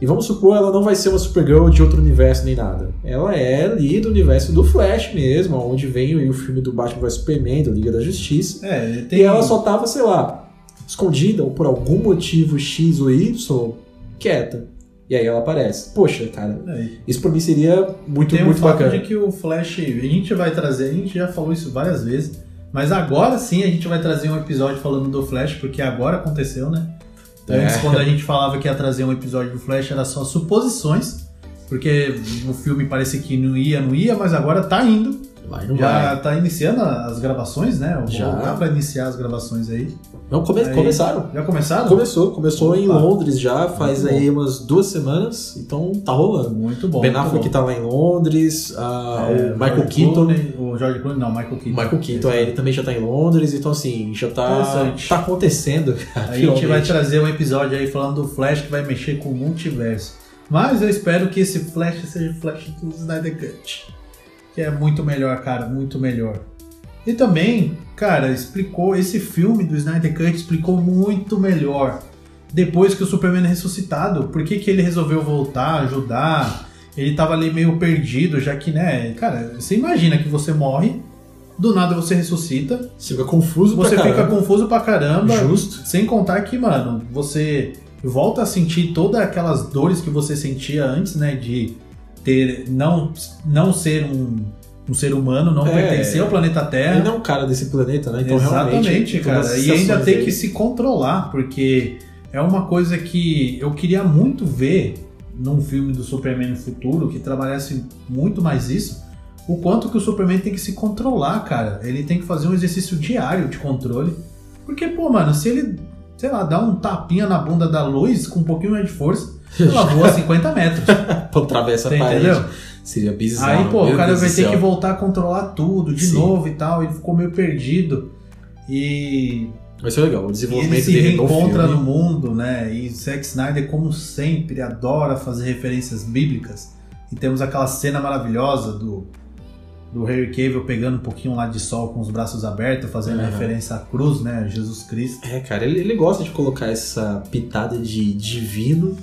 E vamos supor, ela não vai ser uma Supergirl de outro universo nem nada. Ela é ali do universo do Flash mesmo, onde vem o filme do Batman vs Superman, da Liga da Justiça. É, tem. E ela só tava, sei lá, escondida ou por algum motivo X ou Y, quieta. E aí ela aparece. Poxa, cara, É, isso pra mim seria muito, Tem o muito fato bacana. de que o Flash, a gente vai trazer, a gente já falou isso várias vezes, mas agora sim a gente vai trazer um episódio falando do Flash, porque agora aconteceu, né? É. Antes, quando a gente falava que ia trazer um episódio do Flash, era só suposições, porque no filme parecia que não ia, não ia, mas agora tá indo. Vai, não Já vai. tá iniciando as gravações, né? Eu Já. Voltar pra iniciar as gravações aí. Não, come- Aí- começaram. Já começaram? Começou, começou em Opa. Londres já, faz Muito aí umas duas semanas, então tá rolando. Muito bom. ben Affleck bom. tá lá em Londres, É, o Michael George Keaton. Clooney- o George Clooney, não, Michael Keaton. Michael Keaton, é, ele também já tá em Londres, então assim, já tá, tá acontecendo. A gente vai trazer um episódio aí falando do Flash que vai mexer com o multiverso. Mas eu espero que esse Flash seja o Flash do Snyder Cut. Que é muito melhor, cara, muito melhor. E também, cara, explicou, esse filme do Snyder Cut explicou muito melhor. Depois que o Superman é ressuscitado, por que, que ele resolveu voltar, ajudar? Ele tava ali meio perdido, já que, né, cara, você imagina que você morre, do nada você ressuscita, Você fica confuso você pra fica caramba. confuso pra caramba. Justo. Sem contar que, mano, você volta a sentir todas aquelas dores que você sentia antes, né? De ter. não, não ser um, um ser humano, não É. pertencer ao planeta Terra. Ele não é um cara desse planeta, né? Então Exatamente, cara. E ainda tem que se controlar, porque é uma coisa que eu queria muito ver num filme do Superman no futuro, que trabalhasse muito mais isso. O quanto que o Superman tem que se controlar, cara. Ele tem que fazer um exercício diário de controle. Porque, pô, mano, se ele, sei lá, dá um tapinha na bunda da luz com um pouquinho mais de força, ela voa 50 metros. Pra atravessar a parede. entendeu? Seria bizarro. Aí, pô, meu o cara Deus vai ter céu. que voltar a controlar tudo de Sim. novo e tal. Ele ficou meio perdido. E Vai ser legal. O ele desenvolvimento se dele no reencontra filme. no mundo, né? E Zack Snyder, como sempre, adora fazer referências bíblicas. E temos aquela cena maravilhosa do, do Harry Cavill pegando um pouquinho lá de sol com os braços abertos, fazendo Aham. referência à cruz, né? Jesus Cristo. É, cara, ele, ele gosta de colocar essa pitada de divino.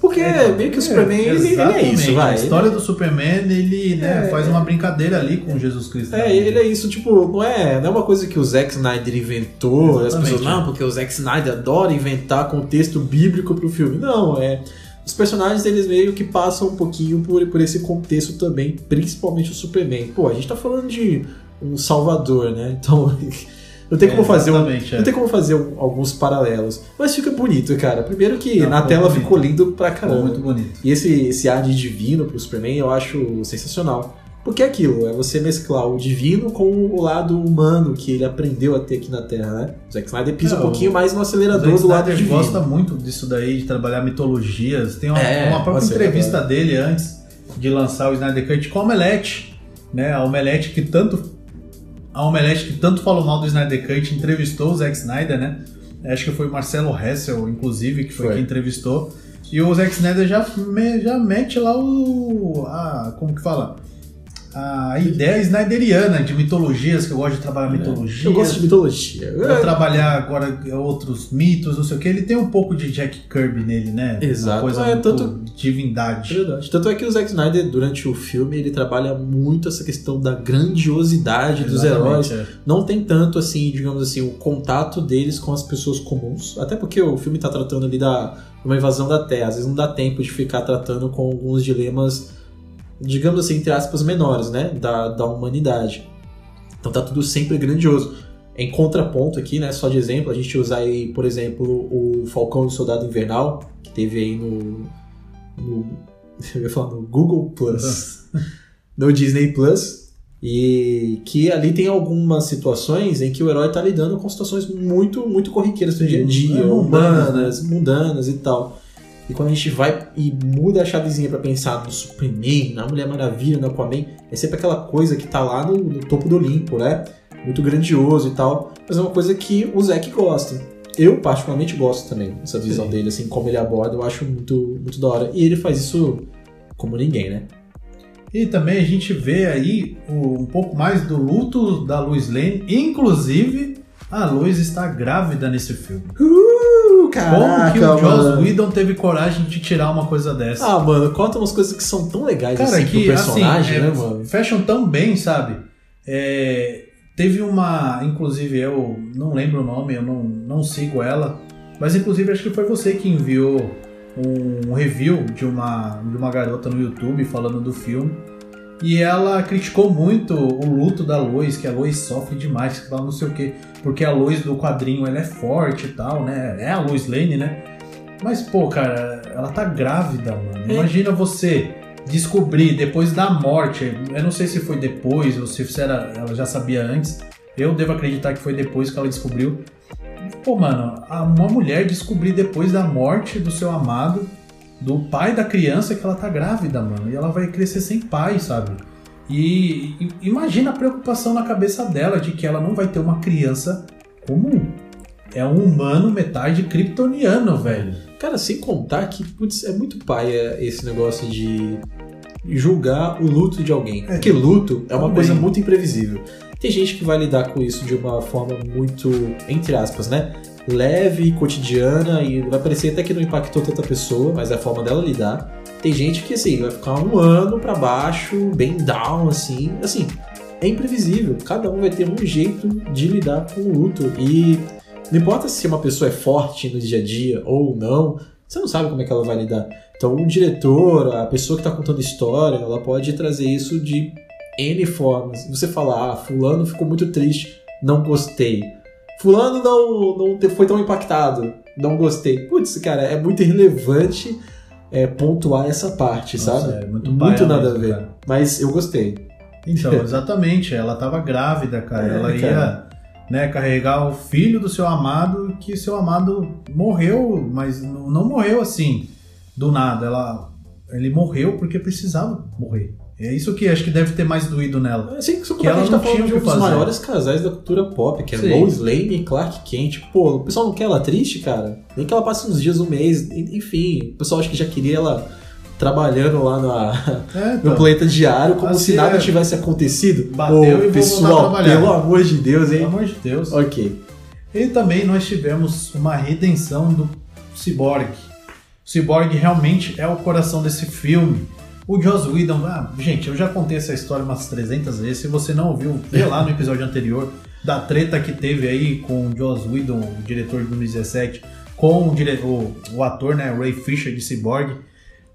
Porque É, meio que o é, Superman, ele, ele é isso, vai. A história do Superman, ele né, É. faz uma brincadeira ali com Jesus Cristo. É, ele é isso, tipo, não é, não é uma coisa que o Zack Snyder inventou, as pessoas, não, porque o Zack Snyder adora inventar contexto bíblico pro filme. Não, é. Os personagens, eles meio que passam um pouquinho por, por esse contexto também, principalmente o Superman. Pô, a gente tá falando de um salvador, né? Então, não tem como fazer um, é. Não tem como fazer um- alguns paralelos. Mas fica bonito, cara. Primeiro que Não, na tela bonito. ficou lindo pra Ficou caramba. muito bonito. E esse, esse ar de divino pro Superman eu acho sensacional. Porque é aquilo, é você mesclar o divino com o lado humano que ele aprendeu a ter aqui na Terra, né? O Zack Snyder pisa É, um pouquinho mais no O acelerador do lado Snyder divino. gosta muito disso daí, de trabalhar mitologias. Tem uma, É, uma própria entrevista dele antes de lançar o Snyder Cut com a Omelete. Né? A Omelete que tanto. A Omelete que tanto falou mal do Snyder Cut entrevistou o Zack Snyder, né? Acho que foi o Marcelo Hessel, inclusive, que foi, Foi. quem entrevistou. E o Zack Snyder já, me- já mete lá o. A, como que fala? A ideia snyderiana de mitologias, que eu gosto de trabalhar mitologias. Eu gosto de mitologia. Vou trabalhar agora outros mitos, não sei o que. Ele tem um pouco de Jack Kirby nele, né? Exato. Uma coisa É, tanto- divindade. Verdade. Tanto é que o Zack Snyder, durante o filme, ele trabalha muito essa questão da grandiosidade dos Exatamente, heróis. é. Não tem tanto, assim, digamos assim, o contato deles com as pessoas comuns. Até porque o filme tá tratando ali da uma invasão da Terra. Às vezes não dá tempo de ficar tratando com alguns dilemas, digamos assim, entre aspas, menores, né? Da, da humanidade. Então tá tudo sempre grandioso. Em contraponto aqui, né? Só de exemplo, a gente usar aí, por exemplo, o Falcão e o Soldado Invernal, que teve aí no. no eu ia falar no Google Plus. no Disney Plus. E que ali tem algumas situações em que o herói tá lidando com situações muito, muito corriqueiras do dia a dia, humanas, mundanas e tal. E quando a gente vai e muda a chavezinha pra pensar no Superman, na Mulher Maravilha, no Aquaman, é sempre aquela coisa que tá lá no, no topo do Olimpo, né? Muito grandioso e tal. Mas é uma coisa que o Zack gosta. Eu, particularmente, gosto também dessa visão Sim. dele, assim, como ele aborda, eu acho muito, muito da hora. E ele faz isso como ninguém, né? E também a gente vê aí um pouco mais do luto da Lois Lane. Inclusive, a Lois está grávida nesse filme. Uh, Como que o Joss Whedon teve coragem de tirar uma coisa dessa? Ah, mano, conta umas coisas que são tão legais Cara, assim que pro personagem, assim, né, mano? fecham tão bem, sabe? É, teve uma, inclusive eu não lembro o nome, eu não, não sigo ela, mas inclusive acho que foi você que enviou um review de uma, de uma garota no YouTube falando do filme. E ela criticou muito o luto da Lois, que a Lois sofre demais, que tal, não sei o quê. Porque a Lois do quadrinho ela é forte e tal, né? É a Lois Lane, né? Mas, pô, cara, ela tá grávida, mano. É. Imagina você descobrir depois da morte. Eu não sei se foi depois ou se era, ela já sabia antes. Eu devo acreditar que foi depois que ela descobriu. Pô, mano, uma mulher descobrir depois da morte do seu amado, do pai da criança, que ela tá grávida, mano. E ela vai crescer sem pai, sabe? E, e imagina a preocupação na cabeça dela de que ela não vai ter uma criança comum. É um humano metade kryptoniano, velho. Cara, sem contar que, putz, é muito paia esse negócio de julgar o luto de alguém. É. Porque luto é uma Também. coisa muito imprevisível. Tem gente que vai lidar com isso de uma forma muito, entre aspas, né? Leve e cotidiana e vai parecer até que não impactou tanta pessoa, mas é a forma dela lidar. Tem gente que, assim, vai ficar um ano pra baixo, bem down, assim. Assim, é imprevisível. Cada um vai ter um jeito de lidar com o luto. E não importa se uma pessoa é forte no dia a dia ou não, você não sabe como é que ela vai lidar. Então, o diretor, a pessoa que está contando história, ela pode trazer isso de N formas. Você falar, ah, fulano ficou muito triste, não gostei. Fulano não, não foi tão impactado, não gostei. Putz, cara, é muito irrelevante é, pontuar essa parte, Nossa, sabe? é muito muito nada mesmo, a ver. cara. Mas eu gostei. Então, exatamente. Ela tava grávida, cara. É, ela ia cara. né, carregar o filho do seu amado, que seu amado morreu, mas não não morreu assim, do nada. Ela, ele morreu porque precisava morrer. É isso que acho que deve ter mais doído nela. Assim, que, Que ela a gente tá falando de um dos fazer. maiores casais da cultura pop, que é Sim. Lois Lane e Clark Kent. Pô, o pessoal não quer ela triste, cara? Nem que ela passe uns dias, um mês, en- enfim. O pessoal acho que já queria ela trabalhando lá na, É, no então, planeta diário, como Assim, se nada é. tivesse acontecido. Bateu Ô, pessoal, pelo amor de Deus, pelo hein? amor de Deus. Ok. E também nós tivemos uma redenção do Cyborg. O Cyborg realmente é o coração desse filme. O Joss Whedon, ah, gente, eu já contei essa história umas 300 vezes. Se você não ouviu, vê lá no episódio anterior da treta que teve aí com o Joss Whedon, o diretor de 2017, com o, dire... o, o ator, né, Ray Fisher de Cyborg.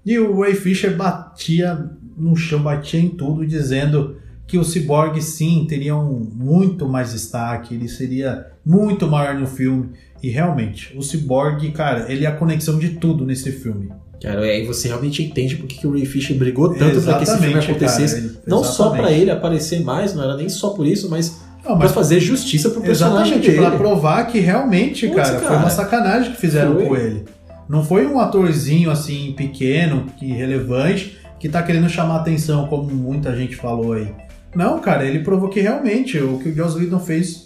E o Ray Fisher batia no chão, batia em tudo, dizendo que o Cyborg sim teria um muito mais destaque, ele seria muito maior no filme. E realmente, o Cyborg, cara, ele é a conexão de tudo nesse filme. Cara, aí você realmente entende por que o Ray Fisher brigou tanto pra que esse filme acontecesse. cara, ele- não só pra ele aparecer mais, não era nem só por isso, mas Não, pra mas fazer justiça pro personagem exatamente, dele. pra provar que realmente, Putz, cara, foi cara. uma sacanagem que fizeram Foi. com ele. Não foi um atorzinho assim, pequeno, que irrelevante, que tá querendo chamar atenção, como muita gente falou aí. Não, cara, ele provou que realmente o que o Joss Whedon fez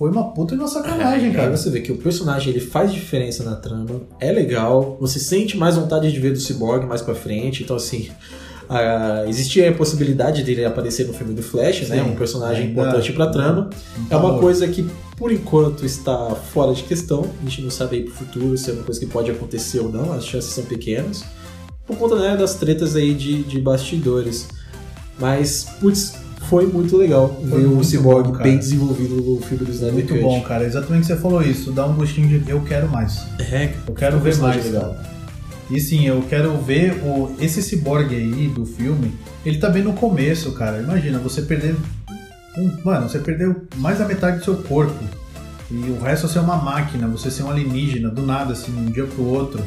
foi uma puta de uma sacanagem, Aí cara. você vê que o personagem ele faz diferença na trama, é legal, você sente mais vontade de ver do Cyborg mais pra frente, então assim. Ah, existia a possibilidade dele aparecer no filme do Flash, né? Sim, Um personagem ainda- importante pra trama. É uma coisa que, por enquanto, está fora de questão. A gente não sabe aí pro futuro se é uma coisa que pode acontecer ou não. As chances são pequenas. Por conta né, das tretas aí de, de bastidores. Mas, putz, foi muito legal Foi ver o Cyborg bem desenvolvido no filme do Snyder Muito Cut. bom, cara. Exatamente o que você falou isso. Dá um gostinho de eu quero mais. É, Eu quero ver mais. legal. E sim, eu quero ver o, esse ciborgue aí do filme. Ele tá bem no começo, cara. Imagina, você perder. Um, mano, você perdeu mais da metade do seu corpo. E o resto é ser uma máquina, você ser um alienígena, do nada, assim, de um dia pro outro.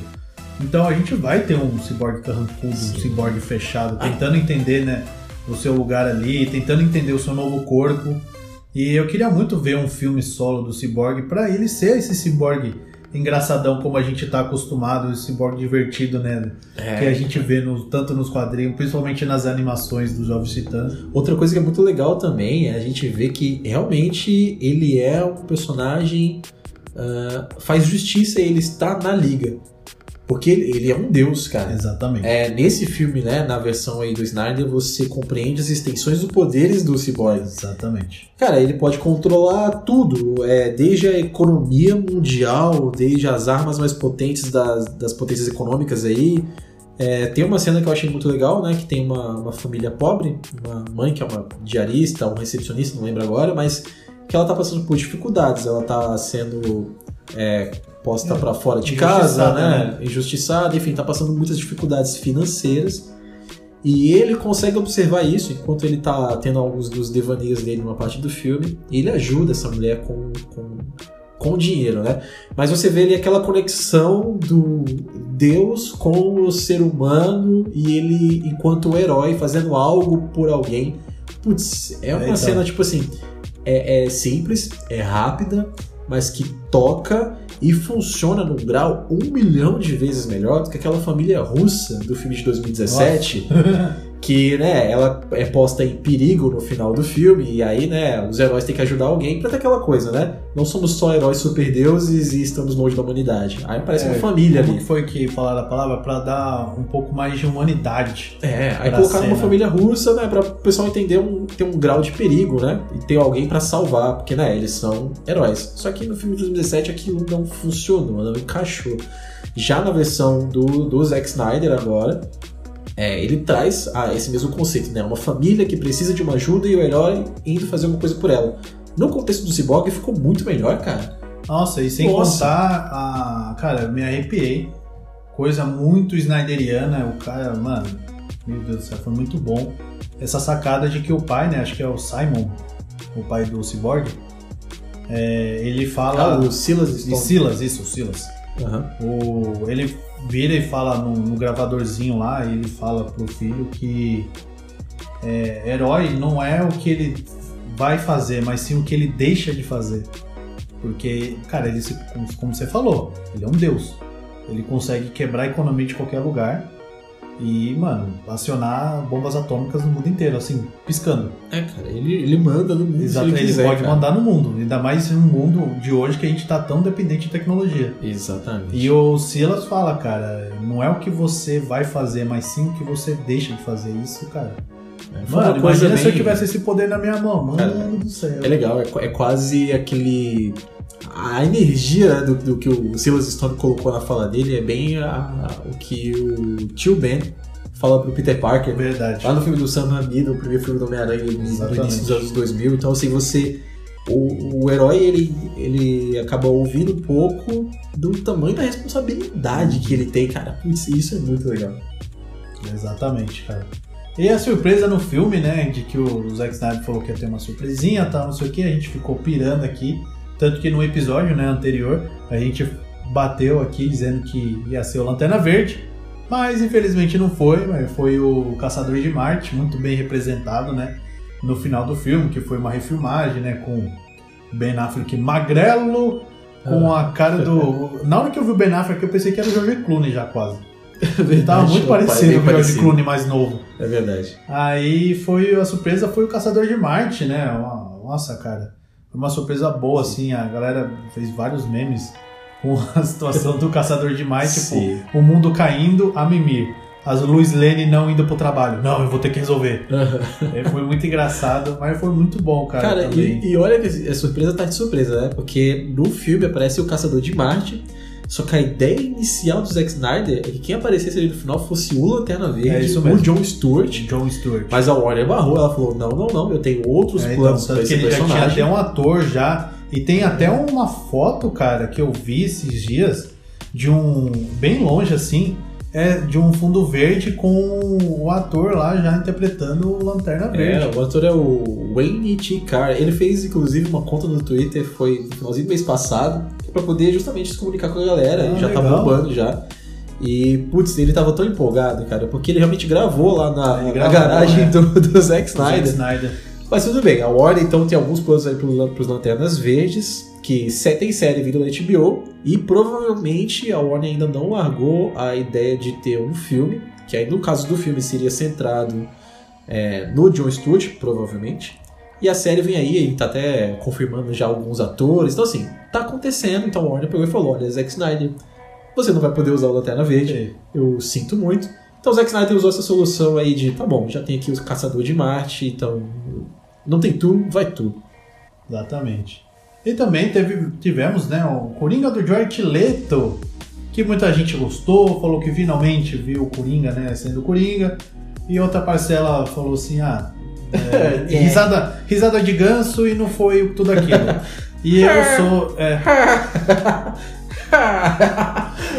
Então a gente vai ter um ciborgue carrancudo, um ciborgue fechado, tentando entender, né, o seu lugar ali, tentando entender o seu novo corpo. E eu queria muito ver um filme solo do ciborgue pra ele ser esse ciborgue engraçadão como a gente tá acostumado, esse ciborgue divertido, né? É. Que a gente vê no- tanto nos quadrinhos, principalmente nas animações dos Jovens Titãs. Outra coisa que é muito legal também é a gente ver que realmente ele é um personagem. ah, faz justiça ele estar na liga. Porque ele, é um deus, cara. Exatamente. É, nesse filme, né, na versão aí do Snyder, você compreende as extensões dos poderes do Cyborg. Exatamente. Cara, ele pode controlar tudo, é, desde a economia mundial, desde as armas mais potentes das, das potências econômicas aí. É, tem uma cena que eu achei muito legal, né? Que tem uma, uma família pobre, uma mãe que é uma diarista, um recepcionista, não lembro agora, mas que ela tá passando por dificuldades. Ela tá sendo é, posta É, pra fora de casa, injustiçada, né? Injustiçada, enfim, tá passando muitas dificuldades financeiras. E ele consegue observar isso enquanto ele tá tendo alguns dos devaneios dele numa parte do filme. E ele ajuda essa mulher com, com, com dinheiro, né? Mas você vê ali aquela conexão do Deus com o ser humano e ele, enquanto herói, fazendo algo por alguém. Putz, é uma então. cena tipo assim: é, é simples, é rápida, mas que toca e funciona num grau um milhão de vezes melhor do que aquela família russa do filme de 2017. Que, né, ela é posta em perigo no final do filme, e aí, né, os heróis têm que ajudar alguém pra ter aquela coisa, né? Não somos só heróis superdeuses e estamos longe da humanidade. Aí parece É, uma família Como ali. que foi que falaram a palavra? Pra dar um pouco mais de humanidade. É, aí colocaram uma família russa, né, pra o pessoal entender um, ter um grau de perigo, né? E ter alguém pra salvar, porque, né, eles são heróis. Só que no filme de 2017 aquilo não funcionou, não encaixou. Já na versão do, do Zack Snyder agora, é, ele traz ah, esse mesmo conceito, né? Uma família que precisa de uma ajuda e o herói indo fazer alguma coisa por ela. No contexto do Cyborg ficou muito melhor, cara. Nossa, e sem Nossa. contar a. Cara, eu me arrepiei. Coisa muito Snyderiana. O cara, mano, meu Deus do céu, foi muito bom. Essa sacada de que o pai, né? Acho que é o Simon, o pai do Cyborg. é, ele fala. Ah, o Silas E Stone. Silas, isso, o Silas. Aham. O, ele vira e fala no, no gravadorzinho lá, ele fala pro filho que é, herói não é o que ele vai fazer, mas sim o que ele deixa de fazer. Porque, cara, ele como, como você falou, ele é um deus. Ele consegue quebrar a economia de qualquer lugar e, mano, acionar bombas atômicas no mundo inteiro, assim, piscando. É, cara, ele, ele manda no mundo Exato, se ele quiser, pode cara. mandar no mundo, ainda mais um mundo de hoje que a gente tá tão dependente de tecnologia. Exatamente. E o Silas fala, cara, não é o que você vai fazer, mas sim o que você deixa de fazer isso, cara. É, Mano, imagina se eu tivesse esse poder na minha mão, mano Cara, do céu. É legal, é, é quase aquele. A energia do, do que o Silas Stone colocou na fala dele é bem a- a- o que o tio Ben fala pro Peter Parker. verdade. Lá no filme do Sam Raimi, no primeiro filme do Homem-Aranha, no início dos anos 2000. Então, assim, você. O, o herói, ele, ele acaba ouvindo um pouco do tamanho da responsabilidade que ele tem, cara. Putz, isso é muito legal. Exatamente, cara. E a surpresa no filme, né, de que o Zack Snyder falou que ia ter uma surpresinha, tal, não sei o que, a gente ficou pirando aqui. Tanto que no episódio, né, anterior, a gente bateu aqui dizendo que ia ser o Lanterna Verde, mas infelizmente não foi, foi o Caçador de Marte, muito bem representado, né, no final do filme, que foi uma refilmagem, né, com Ben Affleck magrelo, com a cara do... Na hora que eu vi o Ben Affleck, eu pensei que era o George Clooney já quase. Ele tava muito parecido com o George Clooney mais novo. É verdade. Aí foi a surpresa foi o Caçador de Marte, né? Nossa, cara. Foi uma surpresa boa, assim. A galera fez vários memes com a situação do Caçador de Marte, tipo, Sim. o mundo caindo a mimir. as Luiz Lane não indo pro trabalho. Não, eu vou ter que resolver. É, foi muito engraçado, mas foi muito bom, cara. Cara, e, e olha que a surpresa tá de surpresa, né? Porque no filme aparece o Caçador de Marte, só que a ideia inicial do Zack Snyder é que quem aparecesse ali no final fosse o Lanterna Verde, É o. John Stewart. John Stewart. Mas a Warner barrou, ela falou: não, não, não, eu tenho outros É, então, planos pra que esse ele já tinha personagem. até um ator já. E tem até uma foto, cara, que eu vi esses dias de um. bem longe assim. É de um fundo verde com o ator lá já interpretando o Lanterna É, Verde. o ator é o Wayne T. Carr. Ele fez, inclusive, uma conta no Twitter, foi no finalzinho do mês passado, pra poder justamente se comunicar com a galera. Ah, já legal. bombando já. E, putz, ele tava tão empolgado, cara, porque ele realmente gravou lá na, Ele na gravou, garagem né? do, do Zack Zack Snyder. Snyder. Mas tudo bem, a Warner então tem alguns planos aí pro- pros Lanternas Verdes, que tem série vindo da HBO, e provavelmente a Warner ainda não largou a ideia de ter um filme, que aí no caso do filme seria centrado é, no John Stewart, provavelmente. E a série vem aí, e tá até confirmando já alguns atores. Então, assim, tá acontecendo. Então Warner pegou e falou: olha, Zack Snyder, você não vai poder usar o Lanterna Verde. Eu sinto muito. Então o Zack Snyder usou essa solução aí de, tá bom, já tem aqui o Caçador de Marte, então não tem tu, vai tu. Exatamente. E também teve, tivemos né, o Coringa do George Leto, que muita gente gostou, falou que finalmente viu o Coringa né, sendo Coringa. E outra parcela falou assim: ah, é, É. risada, risada de ganso e não foi tudo aquilo. E eu sou. É,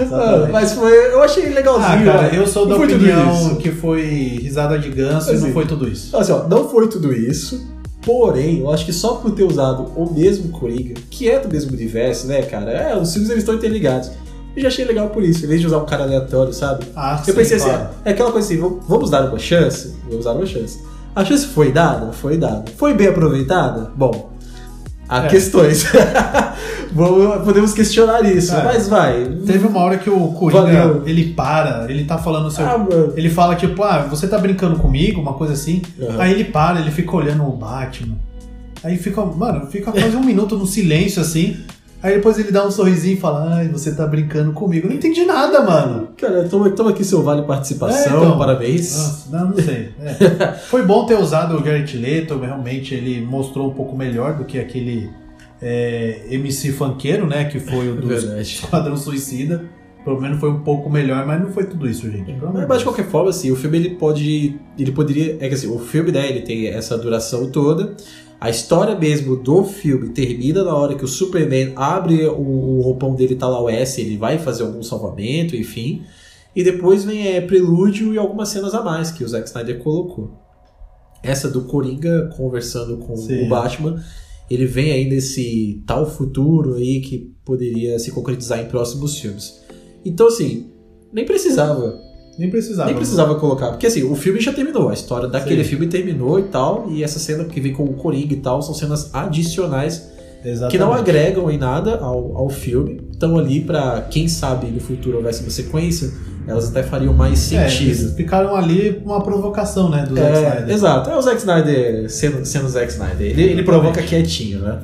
Exatamente. Mas foi, eu achei legalzinho. ah, cara, né? eu sou da opinião que foi risada de ganso e Assim. não foi tudo isso. Assim, ó, não foi tudo isso. Porém, eu acho que só por ter usado o mesmo Coringa, que é do mesmo universo, né, cara? É, os filmes eles estão interligados. Eu já achei legal por isso, em vez de usar um cara aleatório, sabe? Ah, Eu sim, pensei assim, claro. é aquela coisa assim, vamos- vamos dar uma chance? Vamos dar uma chance. A chance foi dada? Foi dada. Foi bem aproveitada? Bom, há É. questões. Podemos questionar isso, É. mas vai. Teve uma hora que o Coringa, Valeu. ele para, ele tá falando seu Ah. Ele fala tipo, ah, você tá brincando comigo, uma coisa assim. Aham. Aí ele para, ele fica olhando o Batman. Aí fica, mano, fica quase um minuto no silêncio assim. Aí depois ele dá um sorrisinho e fala, ai, você tá brincando comigo. Eu não entendi nada, mano. Cara, toma, toma aqui seu vale participação, É, então. parabéns. Nossa, não, não sei. É. Foi bom ter usado o Jared Leto, realmente ele mostrou um pouco melhor do que aquele é, MC funkeiro, né? Que foi o do Verdade. Esquadrão Suicida. Pelo menos foi um pouco melhor, mas não foi tudo isso, gente. Mas, de qualquer forma, assim, o filme ele pode. Ele poderia. É que assim, o filme, né, ele tem essa duração toda. A história mesmo do filme termina na hora que o Superman abre o, o roupão dele tá lá o S, ele vai fazer algum salvamento, enfim. E depois vem é, prelúdio e algumas cenas a mais que o Zack Snyder colocou. Essa do Coringa conversando com Sim. o Batman, ele vem aí nesse tal futuro aí que poderia se concretizar em próximos filmes. Então, assim, nem precisava Nem precisava. nem precisava colocar, porque assim, o filme já terminou, a história daquele Sim. filme terminou e tal, e essa cena que vem com o Coringa e tal, são cenas adicionais Exatamente. que não agregam em nada ao, ao filme, estão ali pra, quem sabe no futuro houvesse uma sequência, elas até fariam mais É, sentido. eles ficaram ali uma provocação, né, do Zack É, Snyder. exato, é o Zack Snyder sendo, sendo o Zack Snyder, ele, ele provoca quietinho, né?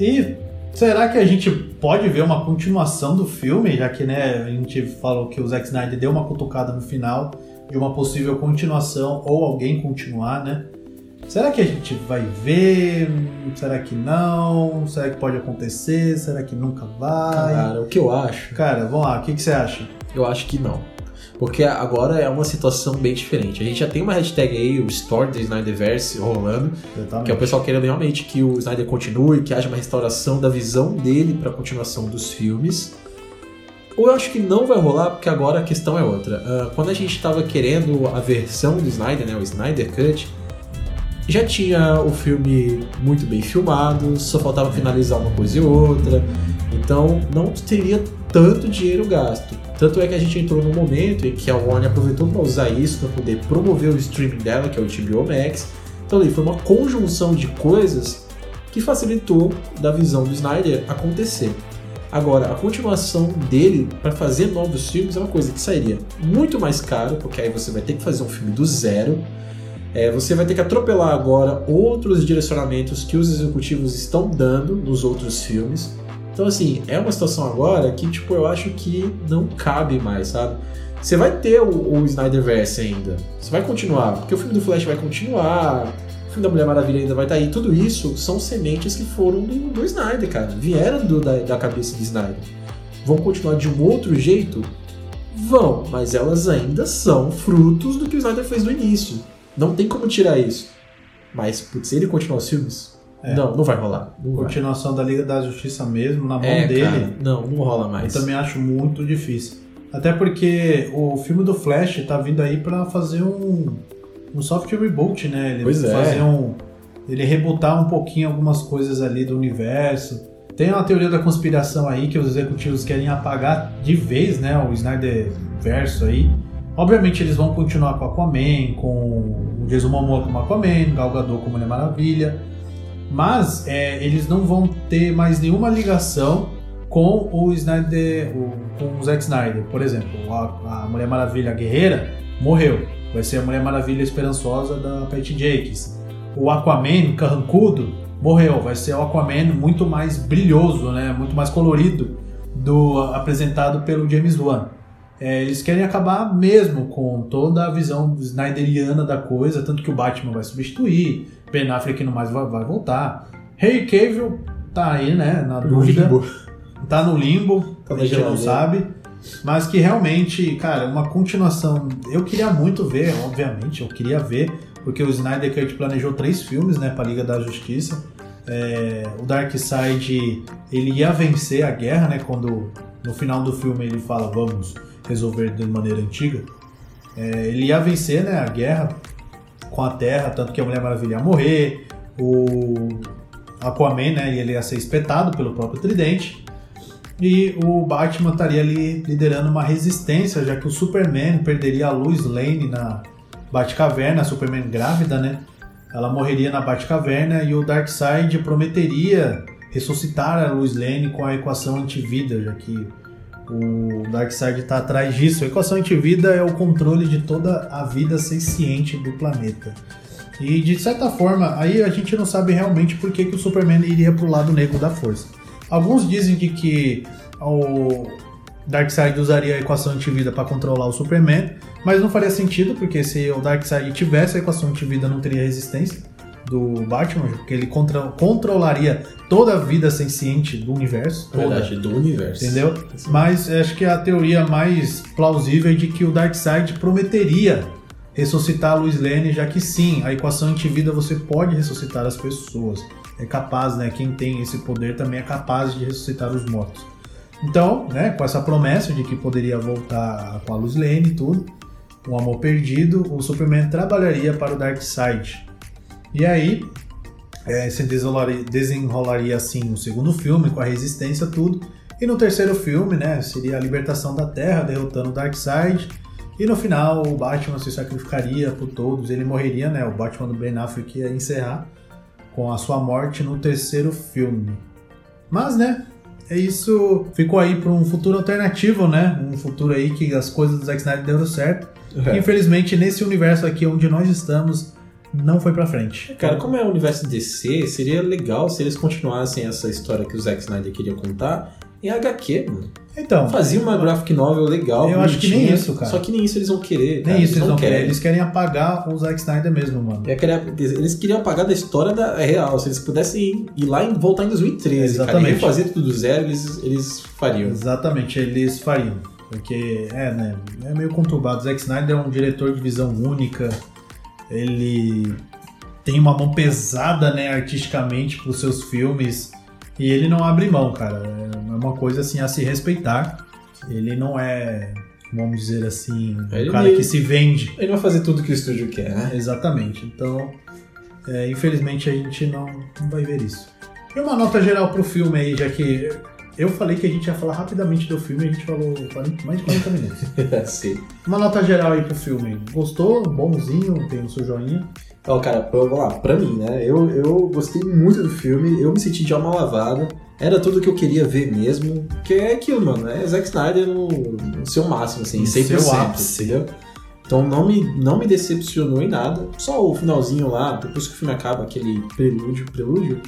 E será que a gente pode ver uma continuação do filme, já que, né, a gente falou que o Zack Snyder deu uma cutucada no final de uma possível continuação ou alguém continuar, né? Será que a gente vai ver? Será que não? Será que pode acontecer? Será que nunca vai? Cara, o que eu acho Cara, vamos lá, o que, que você acha? Eu acho que não. Porque agora é uma situação bem diferente. A gente já tem uma hashtag aí, o Story do Snyderverse rolando, que é o pessoal querendo realmente que o Snyder continue, que haja uma restauração da visão dele para a continuação dos filmes. Ou eu acho que não vai rolar, porque agora a questão é outra. Ah, quando a gente estava querendo a versão do Snyder, né, o Snyder Cut, já tinha o filme muito bem filmado, só faltava finalizar uma coisa e outra, então não teria tanto dinheiro gasto. Tanto é que a gente entrou num momento em que a Warner aproveitou para usar isso para poder promover o streaming dela, que é o HBO Max. Então ali foi uma conjunção de coisas que facilitou da visão do Snyder acontecer. Agora, a continuação dele para fazer novos filmes é uma coisa que sairia muito mais caro, porque aí você vai ter que fazer um filme do zero. É, você vai ter que atropelar agora outros direcionamentos que os executivos estão dando nos outros filmes. Então, assim, é uma situação agora que, tipo, eu acho que não cabe mais, sabe? Você vai ter o, o Snyderverse ainda. Você vai continuar, porque o filme do Flash vai continuar, o filme da Mulher Maravilha ainda vai estar aí. Tudo isso são sementes que foram do, do Snyder, cara. Vieram do, da, da cabeça de Snyder. Vão continuar de um outro jeito? Vão, mas elas ainda são frutos do que o Snyder fez no início. Não tem como tirar isso. Mas, putz, ele continuar os filmes, É. não, não vai rolar. Não vai. Continuação da Liga da Justiça mesmo, na mão É, dele. cara, não, não rola Eu mais. também acho muito difícil. Até porque o filme do Flash tá vindo aí pra fazer um, um soft reboot, né? Ele Pois é. fazer um. Ele rebootar um pouquinho algumas coisas ali do universo. Tem uma teoria da conspiração aí que os executivos querem apagar de vez, né? O Snyder verso aí. Obviamente eles vão continuar com Aquaman, com o Jason Momoa como Aquaman, Gal Gadot como Mulher Maravilha. Mas é, eles não vão ter mais nenhuma ligação com o Snyder, o- com o Zack Snyder. Por exemplo, a, a Mulher Maravilha Guerreira morreu. Vai ser a Mulher Maravilha Esperançosa da Patty Jenkins. O Aquaman Carrancudo morreu. Vai ser o Aquaman muito mais brilhoso, né? Muito mais colorido do apresentado pelo James Wan. É, eles querem acabar mesmo com toda a visão snyderiana da coisa, tanto que o Batman vai substituir, Ben Affleck não mais vai, vai voltar. Henry Cavill tá aí, né, na dúvida, tá no limbo, Tá a gente não sabe, mas que realmente, cara, uma continuação, eu queria muito ver, obviamente, eu queria ver, porque o Snyder Cut planejou três filmes, né, pra Liga da Justiça, é, o Darkseid, ele ia vencer a guerra, né, quando no final do filme ele fala, vamos resolver de maneira antiga, é, ele ia vencer, né, a guerra com a Terra, tanto que a Mulher Maravilha ia morrer, o Aquaman, né, ele ia ser espetado pelo próprio Tridente, e o Batman estaria ali liderando uma resistência, já que o Superman perderia a Lois Lane na Batcaverna, Superman grávida, né? Ela morreria na Batcaverna e o Darkseid prometeria ressuscitar a Lois Lane com a equação antivida, já que o Darkseid está atrás disso. A equação antivida é o controle de toda a vida senciente do planeta. E de certa forma, aí a gente não sabe realmente por que, que o Superman iria pro lado negro da força. Alguns dizem de que o Darkseid usaria a equação antivida para controlar o Superman, mas não faria sentido, porque se o Darkseid tivesse a equação antivida, não teria resistência do Batman, porque ele contra- controlaria toda a vida senciente do universo. toda. Verdade, do universo. Entendeu? Mas acho que a teoria mais plausível é de que o Darkseid prometeria ressuscitar a Lois Lane, já que sim, a equação antivida você pode ressuscitar as pessoas. É capaz, né? Quem tem esse poder também é capaz de ressuscitar os mortos. Então, né, com essa promessa de que poderia voltar com a Lois Lane e tudo, um amor perdido, o Superman trabalharia para o Darkseid. E aí, é, se desenrolaria, desenrolaria assim o segundo filme, com a resistência, tudo. E no terceiro filme, né, seria a libertação da Terra, derrotando o Darkseid. E no final, o Batman se sacrificaria por todos, ele morreria, né? O Batman do Ben Affleck ia encerrar com a sua morte no terceiro filme. Mas, né, é isso ficou aí para um futuro alternativo, né? Um futuro aí que as coisas do Zack Snyder deram certo. É. Infelizmente, nesse universo aqui onde nós estamos, não foi pra frente. Cara, como é o universo DC, seria legal se eles continuassem essa história que o Zack Snyder queria contar em HQ, mano. Então, Fazia uma graphic novel legal, Eu acho que nem isso, cara. Só que nem isso eles vão querer. cara. nem isso eles não querem. querem. Eles querem apagar o Zack Snyder mesmo, mano. É, Eles queriam apagar da história da real. Se eles pudessem ir lá e voltar em 2013, cara, Exatamente. e refazer tudo do zero, eles, eles fariam. Exatamente, eles fariam. Porque, é, né? É meio conturbado. Zack Snyder é um diretor de visão única. Ele tem uma mão pesada, né, artisticamente pros seus filmes. E ele não abre mão, cara. É uma coisa assim a se respeitar. Ele não é, vamos dizer assim, um Ele- cara que se vende. Ele vai fazer tudo que o estúdio quer, né? Exatamente. Então, é, infelizmente a gente não, não vai ver isso. E uma nota geral pro filme aí, já que eu falei que a gente ia falar rapidamente do filme e a gente falou 40 mais de 40 minutos. Sim. Uma nota geral aí pro filme. Gostou? Bonzinho? Tem o seu joinha? Então, cara, pra- vamos lá, pra mim, né? Eu, eu gostei muito do filme, eu me senti de alma lavada. Era tudo que eu queria ver mesmo. Que é aquilo, mano. É Zack Snyder no, no seu máximo, assim, No 100%. seu ápice. entendeu? Então não me, não me decepcionou em nada. Só o finalzinho lá, depois que o filme acaba, aquele prelúdio. Prelúdio?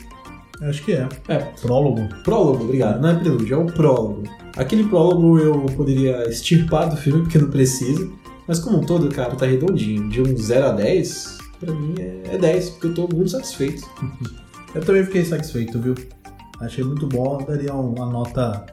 Acho que é. É. Prólogo. Prólogo, obrigado. Não é prelúdio, é o prólogo. Aquele prólogo eu poderia extirpar do filme, porque não precisa. Mas como um todo, cara, tá redondinho. De um 0 a 10, pra mim é é 10, porque eu tô muito satisfeito. Eu também fiquei satisfeito, viu? Achei muito bom, eu daria uma nota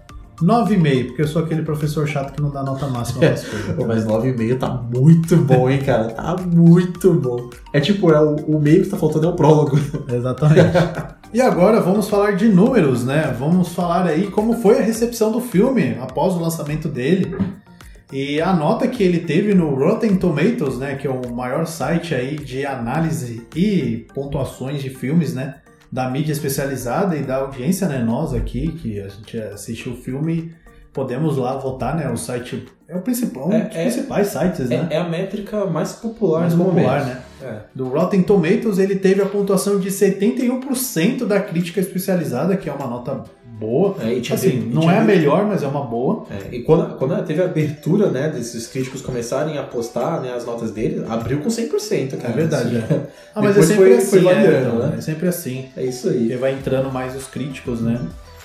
9,5, porque eu sou aquele professor chato que não dá nota máxima as coisas. Pô, mas 9,5 tá muito bom, hein, cara? Tá muito bom. É tipo, é o, o meio que tá faltando é o prólogo. Exatamente. E agora vamos falar de números, né? Vamos falar aí como foi a recepção do filme após o lançamento dele. E a nota que ele teve no Rotten Tomatoes, né, que é o maior site aí de análise e pontuações de filmes, né, da mídia especializada e da audiência, né, nós aqui que a gente assistiu o filme, podemos lá votar, né, o site é o principal, um É, dos é- principais sites, né, É, é a métrica mais popular mais do popular, momento. né. É. Do Rotten Tomatoes, ele teve a pontuação de 71% da crítica especializada, que é uma nota boa. É, e assim, não é a melhor, mas é uma boa. É, e quando, quando teve a abertura, né, desses críticos começarem a postar né, as notas dele, abriu com 100%, cara. É verdade, Assim, é. Ah, mas é sempre foi- assim, foi é, variando, então, né? é sempre assim. É isso Porque aí. vai entrando mais os críticos, né?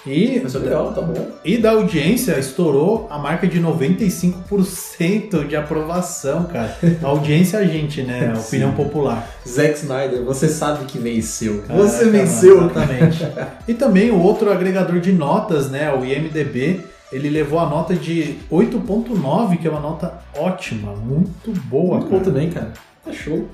E, é legal, tá bom. e da audiência estourou a marca de 95% de aprovação, cara. A audiência é a gente, né? A opinião Sim. popular. Zack Snyder, você sabe que venceu. Caraca, você venceu, cara. Exatamente. e também o outro agregador de notas, né? O IMDB, ele levou a nota de 8.9, que é uma nota ótima, muito boa, Muito bom cara. também, cara. Tá show.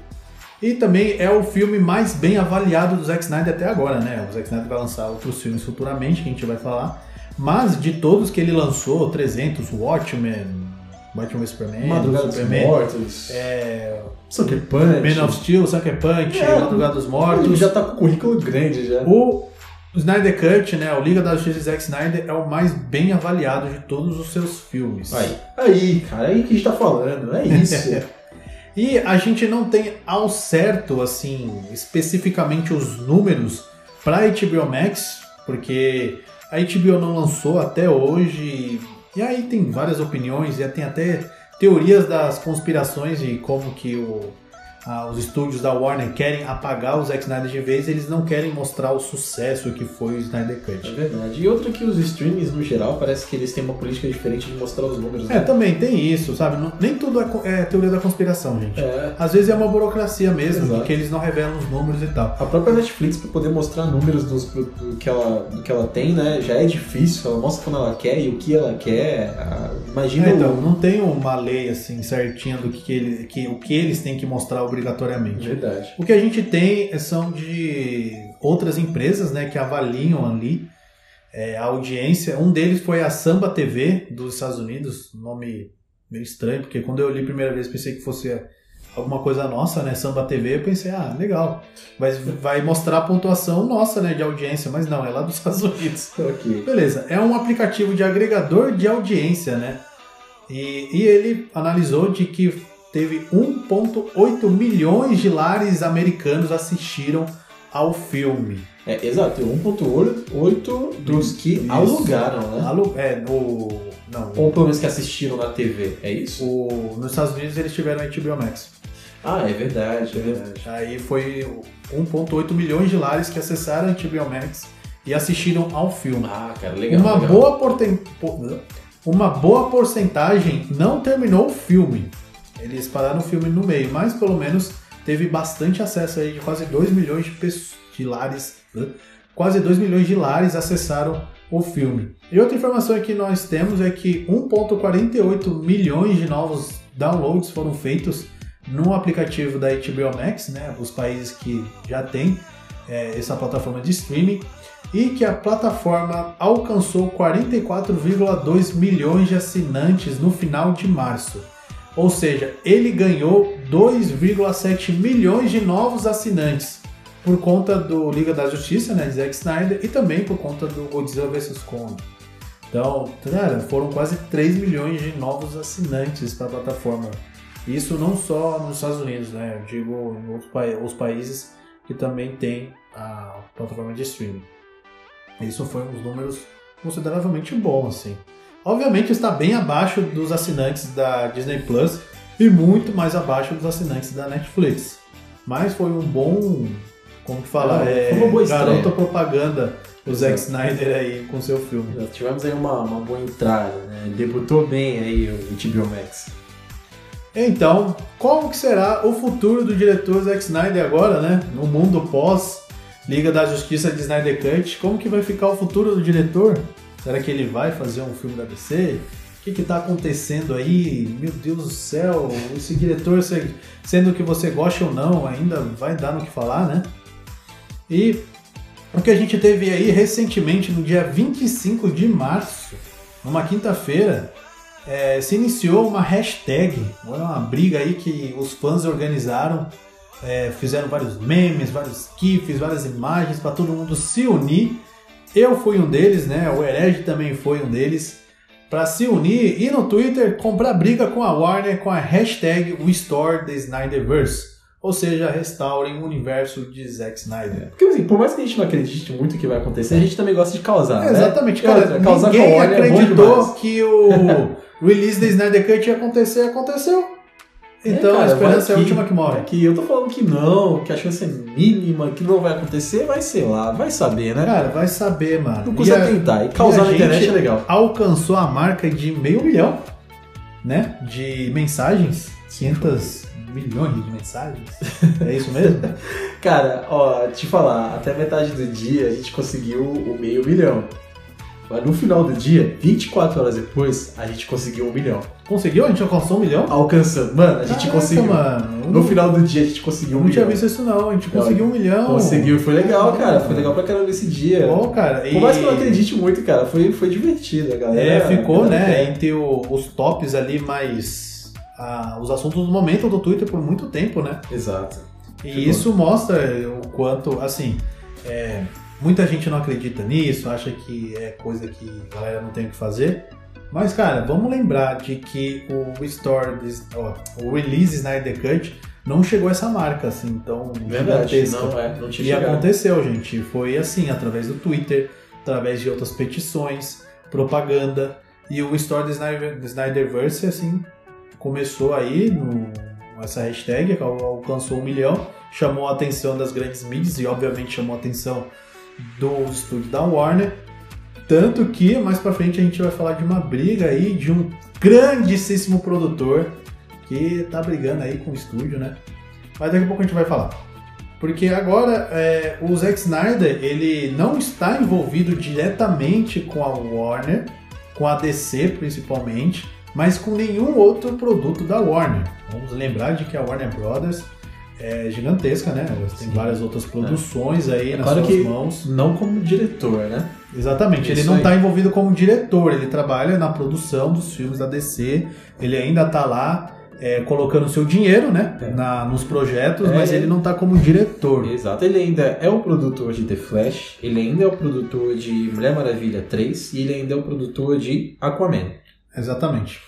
E também é o filme mais bem avaliado do Zack Snyder até agora, né? O Zack Snyder vai lançar outros filmes futuramente, que a gente vai falar. Mas de todos que ele lançou, 300, Watchmen, Batman Superman, Madrugada dos Superman, Mortos. é, Sucker Punch. Man of Steel, Sucker Punch, É, Madrugada dos Ele Mortos. já tá com currículo grande já. O Snyder Cut, né? O Liga da Justiça de Zack Snyder é o mais bem avaliado de todos os seus filmes. Aí, aí, cara, aí que a gente tá falando. É isso. E a gente não tem ao certo, assim, especificamente os números para HBO Max, porque a HBO não lançou até hoje. E aí tem várias opiniões, e tem até teorias das conspirações de como que o, ah, os estúdios da Warner querem apagar o Zack Snyder de vez, eles não querem mostrar o sucesso que foi o Snyder É Cut. verdade. E outra que os streamings, no geral, parece que eles têm uma política diferente de mostrar os números. É, né? também tem isso, sabe? Não- nem tudo é, é teoria da conspiração, gente. É. Às vezes é uma burocracia mesmo, Exato. porque eles não revelam os números e tal. A própria Netflix, pra poder mostrar números dos, do, que ela, do que ela tem, né, já é difícil. Ela mostra quando ela quer e o que ela quer. Ah, Imagina É, o- então, não tem uma lei assim certinha do que, que, ele, que o que eles têm que mostrar obrigatoriamente. Verdade. O que a gente tem são de outras empresas né, que avaliam ali é, a audiência. Um deles foi a Samba TV dos Estados Unidos, nome meio estranho, porque quando eu li a primeira vez pensei que fosse alguma coisa nossa, né? Samba TV, eu pensei, ah, legal. Mas vai mostrar a pontuação nossa, né, de audiência, mas não, é lá dos Estados Unidos. Ok. Beleza, é um aplicativo de agregador de audiência, né? E, e ele analisou de que teve 1,8 milhões de lares americanos assistiram ao filme. É, exato, 1.8 dos que Isso. alugaram, né? Alu- é, no, não, Ou pelo menos que assistiram na TV, é isso? o, nos Estados Unidos eles tiveram HBO Max. Ah, é verdade, é verdade. Aí foi 1,8 milhões de lares que acessaram a HBO Max e assistiram ao filme. Ah, cara, legal. uma, legal. boa porten- po- uma boa porcentagem não terminou o filme. Eles pararam o filme no meio, mas pelo menos teve bastante acesso aí de quase 2 milhões de, pessoas, de lares. né? Quase 2 milhões de lares acessaram o filme. E outra informação que nós temos é que 1,48 milhões de novos downloads foram feitos no aplicativo da HBO Max, né? Os países que já têm é, essa plataforma de streaming e que a plataforma alcançou 44,2 milhões de assinantes no final de março. Ou seja, ele ganhou 2,7 milhões de novos assinantes por conta do Liga da Justiça, né, de Zack Snyder, e também por conta do Godzilla vs Kong. Então, cara, foram quase 3 milhões de novos assinantes para a plataforma. Isso não só nos Estados Unidos, né? Eu digo em outros pa os países que também têm a plataforma de streaming. Isso foi uns números consideravelmente bons, assim. Obviamente está bem abaixo dos assinantes da Disney Plus e muito mais abaixo dos assinantes da Netflix. Mas foi um bom como que fala? É, É, foi uma boa estreia. garota propaganda, o Zack Snyder aí com seu filme. Já tivemos aí uma, uma boa entrada, né? Debutou bem aí o HBO Max. Então, qual que será o futuro do diretor Zack Snyder agora, né? No mundo pós Liga da Justiça de Snyder Cut, como que vai ficar o futuro do diretor? Será que ele vai fazer um filme da DC? O que que tá acontecendo aí? Meu Deus do céu, esse diretor, se- sendo que você gosta ou não, ainda vai dar no que falar, né? E o que a gente teve aí recentemente, no dia 25 de março, numa quinta-feira, é, se iniciou uma hashtag, uma briga aí que os fãs organizaram, é, fizeram vários memes, vários gifs, várias imagens para todo mundo se unir. Eu fui um deles, né? O Herege também foi um deles. Para se unir e no Twitter comprar briga com a Warner com a hashtag Restore the Snyderverse. Ou seja, restaurem o universo de Zack Snyder. Porque assim, por mais que a gente não acredite muito que vai acontecer, a gente também gosta de causar, né? Exatamente, cara. outra, causar ninguém com a Warner é acreditou demais. que o release da Snyder Cut ia acontecer, aconteceu. Então É, cara, a esperança é a última que morre. Que eu tô falando que não, que a chance é mínima, que não vai acontecer, vai ser lá, vai saber, né? Cara, vai saber, mano. não custa tentar. E causar e na internet é legal. Alcançou a marca de meio milhão, né? De mensagens. 500 milhões de mensagens. É isso mesmo? Cara, ó, te falar, até metade do dia a gente conseguiu o meio milhão. Mas no final do dia, 24 horas depois, a gente conseguiu um milhão. Conseguiu? A gente alcançou um milhão? Alcançando. Mano, a gente Caraca, conseguiu. mano. No final do dia a gente conseguiu um não tinha milhão. visto isso não. A gente conseguiu um milhão. Conseguiu, foi legal, cara. Foi legal pra caramba esse dia. Pô, cara. Por mais que eu não e- acredite muito, cara, foi, foi divertido, a galera. É, ficou, galera né, entre o- os tops ali mais... ah, os assuntos do momento do Twitter por muito tempo, né? Exato. E Ficou. isso mostra o quanto, assim, é, muita gente não acredita nisso, acha que é coisa que a galera não tem o que fazer. Mas, cara, vamos lembrar de que o Restore, this- ó, o Release Snyder Cut não chegou a essa marca, assim, tão Verdade, gigantesca. não é, não tinha E chegado. aconteceu, gente. Foi assim, através do Twitter, através de outras petições, propaganda. E o Store do Snyder, Snyderverse, assim, começou aí no, essa hashtag, alcançou um milhão, chamou a atenção das grandes mídias e, obviamente, chamou a atenção do estúdio da Warner. Tanto que mais pra frente a gente vai falar de uma briga aí de um grandíssimo produtor que tá brigando aí com o estúdio, né? Mas daqui a pouco a gente vai falar. Porque agora é, o Zack Snyder ele não está envolvido diretamente com a Warner, com a DC principalmente, mas com nenhum outro produto da Warner. Vamos lembrar de que a Warner Brothers é gigantesca, né? Têm Sim. várias outras produções aí É nas claro suas mãos. Não como diretor, né? Exatamente, ele Isso não aí. está envolvido como diretor, ele trabalha na produção dos filmes da DC, ele ainda está lá é, colocando seu dinheiro né, É. na, nos projetos, É, mas ele não está como diretor. Exato. Ele ainda é o produtor de The Flash, ele ainda é o produtor de Mulher Maravilha 3 e ele ainda é o produtor de Aquaman. Exatamente.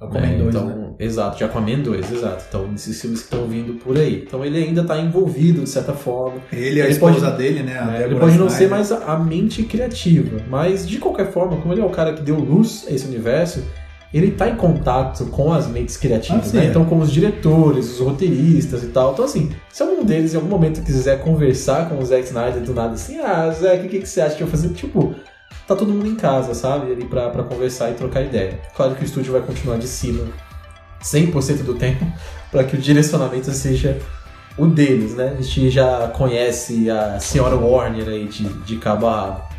Aquaman É, 2, então, né? Exato, de Aquaman 2, exato. Então, esses filmes que estão vindo por aí. Então, ele ainda está envolvido, de certa forma. Ele e a ele esposa pode- dele, né? né? Ele pode não Snyder. ser mais a, a mente criativa, mas de qualquer forma, como ele é o cara que deu luz a esse universo, ele está em contato com as mentes criativas, Ah, né? Então, com os diretores, os roteiristas e tal. Então, assim, se algum deles em algum momento quiser conversar com o Zack Snyder do nada, assim, ah, Zack, o que, que você acha que eu vou fazer? Tipo, tá todo mundo em casa, sabe? Ali pra, pra conversar e trocar ideia. Claro que o estúdio vai continuar de cima 100% do tempo para que o direcionamento seja o deles, né? A gente já conhece a senhora Warner aí de, de cabo a rabo.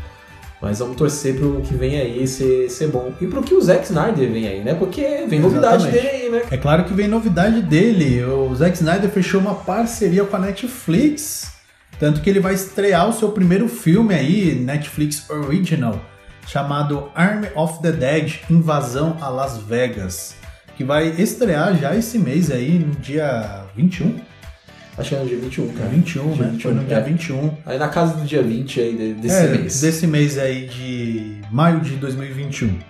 Mas vamos torcer pro que vem aí ser, ser bom. E pro que o Zack Snyder vem aí, né? Porque vem novidade Exatamente. dele aí, né? É claro que vem novidade dele. O Zack Snyder fechou uma parceria com a Netflix. Tanto que ele vai estrear o seu primeiro filme aí, Netflix Original, chamado Army of the Dead Invasão a Las Vegas. Que vai estrear já esse mês aí, no dia 21. Acho que é no dia 21, cara. 21, Dia né? Foi no 21, dia é. 21. Aí na casa do dia 20 aí de- desse é, mês. Desse mês aí de maio de 2021.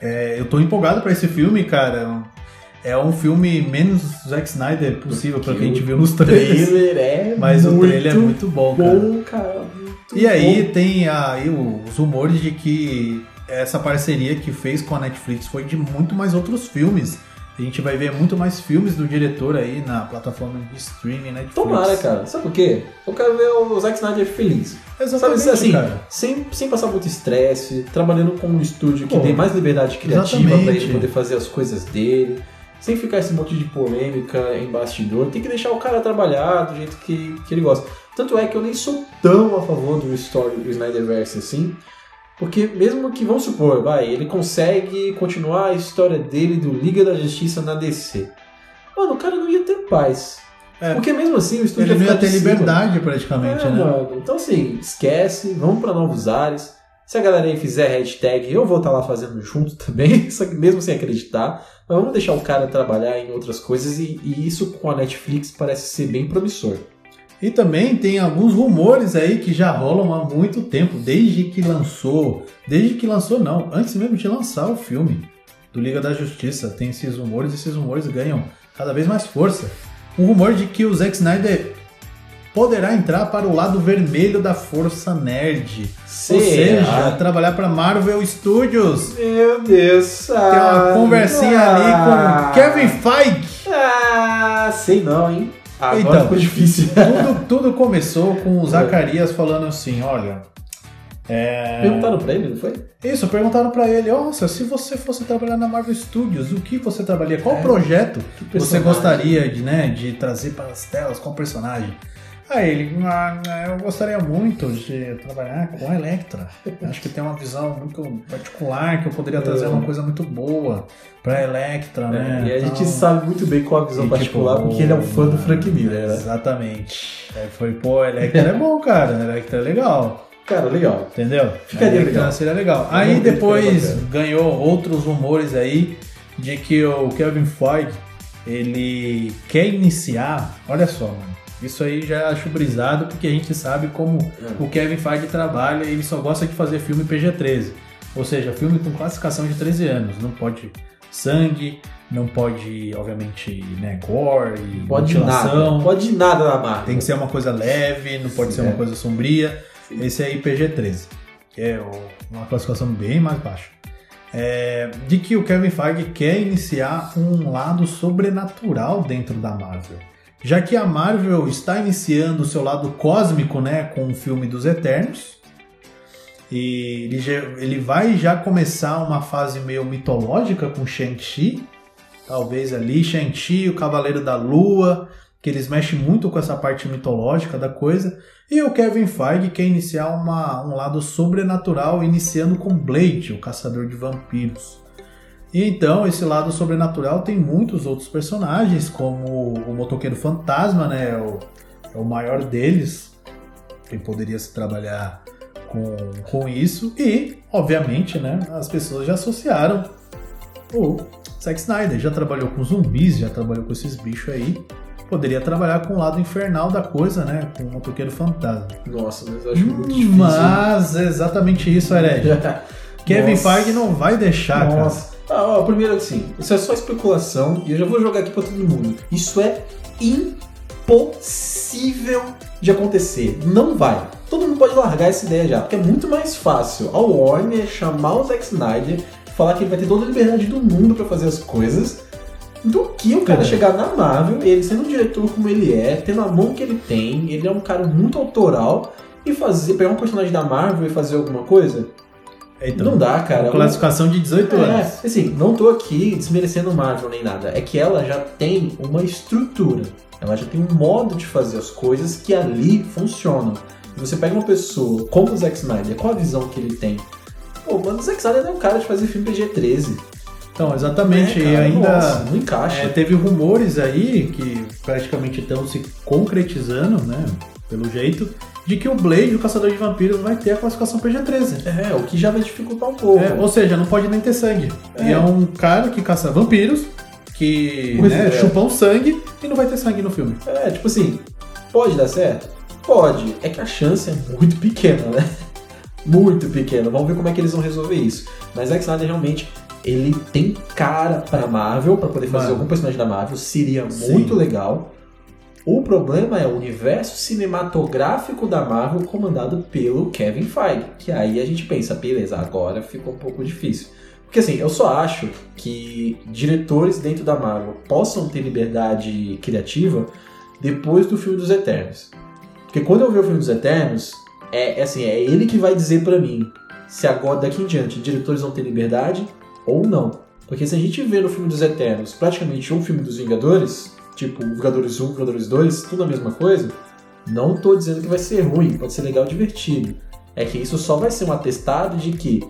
É, eu tô empolgado pra esse filme, cara. É um filme menos Zack Snyder possível, pelo que a gente viu nos trailers. trailer é Mas o trailer é muito bom, cara. bom, cara. muito E aí bom. tem aí os rumores de que essa parceria que fez com a Netflix foi de muito mais outros filmes A gente vai ver muito mais filmes do diretor aí na plataforma de streaming, né? Tomara, cara. Sabe por quê? Eu quero ver o Zack Snyder feliz. Exatamente, Sabe assim, cara. sem, sem passar muito estresse, trabalhando com um estúdio que Pô, dê mais liberdade criativa pra exatamente. ele poder fazer as coisas dele, sem ficar esse monte de polêmica em bastidor. Tem que deixar o cara trabalhar do jeito que, que ele gosta. Tanto é que eu nem sou tão a favor do story do Snyderverse assim, porque mesmo que, vamos supor, vai, ele consegue continuar a história dele do Liga da Justiça na DC. Mano, o cara não ia ter paz. É. Porque mesmo assim o estúdio Ele não ia ter liberdade praticamente, É, né? mano. Então, assim, esquece, vamos pra novos ares. Se a galera aí fizer hashtag, eu vou estar lá fazendo junto também, mesmo sem acreditar. Mas vamos deixar o cara trabalhar em outras coisas e, e isso com a Netflix parece ser bem promissor. E também tem alguns rumores aí que já rolam há muito tempo, desde que lançou. Desde que lançou, não, antes mesmo de lançar o filme do Liga da Justiça. Tem esses rumores e esses rumores ganham cada vez mais força. Um rumor de que o Zack Snyder poderá entrar para o lado vermelho da Força Nerd. Ou seja, trabalhar para Marvel Studios. Meu Deus, Tem uma conversinha ali com Kevin Feige. Ah, sei não, hein? Agora Então. ficou difícil. Tudo, tudo começou com o Zacarias falando assim, olha... É... Perguntaram pra ele, não foi? Isso, perguntaram pra ele, nossa, se você fosse trabalhar na Marvel Studios, o que você trabalharia? Qual É, projeto você gostaria de, né, de trazer para as telas? Qual personagem? Aí ele, ah, eu gostaria muito de trabalhar com a Electra. Acho que tem uma visão muito particular, que eu poderia trazer É. uma coisa muito boa pra Electra, né? e a gente sabe muito bem qual a visão E, particular, tipo, porque ele é um fã do Frank Miller, né? Exatamente. Aí foi, pô, Electra é bom, cara. Electra é legal. Cara, legal. Entendeu? Ficaria Aí, legal. Seria legal. Eu Aí depois ganhou outros rumores aí de que o Kevin Feige ele quer iniciar. Olha só, mano. Isso aí já acho brisado porque a gente sabe como o Kevin Feige trabalha e ele só gosta de fazer filme PG-13. Ou seja, filme com classificação de 13 anos. Não pode sangue, não pode, obviamente, né, gore, Pode mutilação. nada. Pode nada na marca. Tem que ser uma coisa leve, não pode Sim, ser uma é. coisa sombria. Sim. Esse aí PG-13, que é uma classificação bem mais baixa. É, de que o Kevin Feige quer iniciar um lado sobrenatural dentro da Marvel. Já que a Marvel está iniciando o seu lado cósmico, né, com o filme dos Eternos. E ele, já- ele vai já começar uma fase meio mitológica com Shang-Chi. Talvez ali Shang-Chi, o Cavaleiro da Lua, que eles mexem muito com essa parte mitológica da coisa. E o Kevin Feige quer iniciar uma, um lado sobrenatural, iniciando com Blade, o caçador de vampiros. E então, esse lado sobrenatural tem muitos outros personagens, como o Motoqueiro Fantasma, né? É o, é o maior deles, que poderia se trabalhar com, com isso. E, obviamente, né? As pessoas já associaram o Zack Snyder. Já trabalhou com zumbis, já trabalhou com esses bichos aí. Poderia trabalhar com o lado infernal da coisa, né? Com o Motoqueiro Fantasma. Nossa, mas eu acho muito difícil. Mas é exatamente isso, Herege. Kevin Nossa. Feige não vai deixar, cara. Ah, ó, primeiro assim, isso é só especulação e eu já vou jogar aqui pra todo mundo. Isso é impossível de acontecer. Não vai. Todo mundo pode largar essa ideia já, porque é muito mais fácil a Warner chamar o Zack Snyder, falar que ele vai ter toda a liberdade do mundo pra fazer as coisas, do que o cara É. chegar na Marvel, ele sendo um diretor como ele é, tendo a mão que ele tem, ele é um cara muito autoral, e fazer, pegar um personagem da Marvel e fazer alguma coisa? Então, não dá, cara. Classificação de 18 anos. É, assim, não tô aqui desmerecendo Marvel nem nada. É que ela já tem uma estrutura. Ela já tem um modo de fazer as coisas que ali funcionam. E você pega uma pessoa como o Zack Snyder, com a visão que ele tem. Pô, mano, o Zack Snyder é um cara de fazer filme PG-13. Então, exatamente. É, e cara, ainda nossa, não encaixa. é, teve rumores aí que praticamente estão se concretizando, né? Pelo jeito, de que o Blade, o Caçador de Vampiros, vai ter a classificação PG-13. É, o que já vai dificultar um pouco. É, ou seja, não pode nem ter sangue. É. E é um cara que caça vampiros, que né, é. chupam sangue e não vai ter sangue no filme. É, tipo assim, pode dar certo? Pode. É que a chance é muito pequena, né? Muito pequena. Vamos ver como é que eles vão resolver isso. Mas Zack Snyder realmente, ele tem cara pra Marvel, pra poder fazer algum personagem da Marvel. Seria Sim. muito legal. O problema é o universo cinematográfico da Marvel comandado pelo Kevin Feige. Que aí a gente pensa, beleza, agora ficou um pouco difícil. Porque assim, eu só acho que diretores dentro da Marvel possam ter liberdade criativa depois do filme dos Eternos. Porque quando eu ver o filme dos Eternos, é, é assim, é ele que vai dizer pra mim se agora daqui em diante diretores vão ter liberdade ou não. Porque se a gente vê no filme dos Eternos praticamente um filme dos Vingadores, tipo Vingadores 1, Vingadores 2, tudo a mesma coisa, não tô dizendo que vai ser ruim, pode ser legal divertido. É que isso só vai ser um atestado de que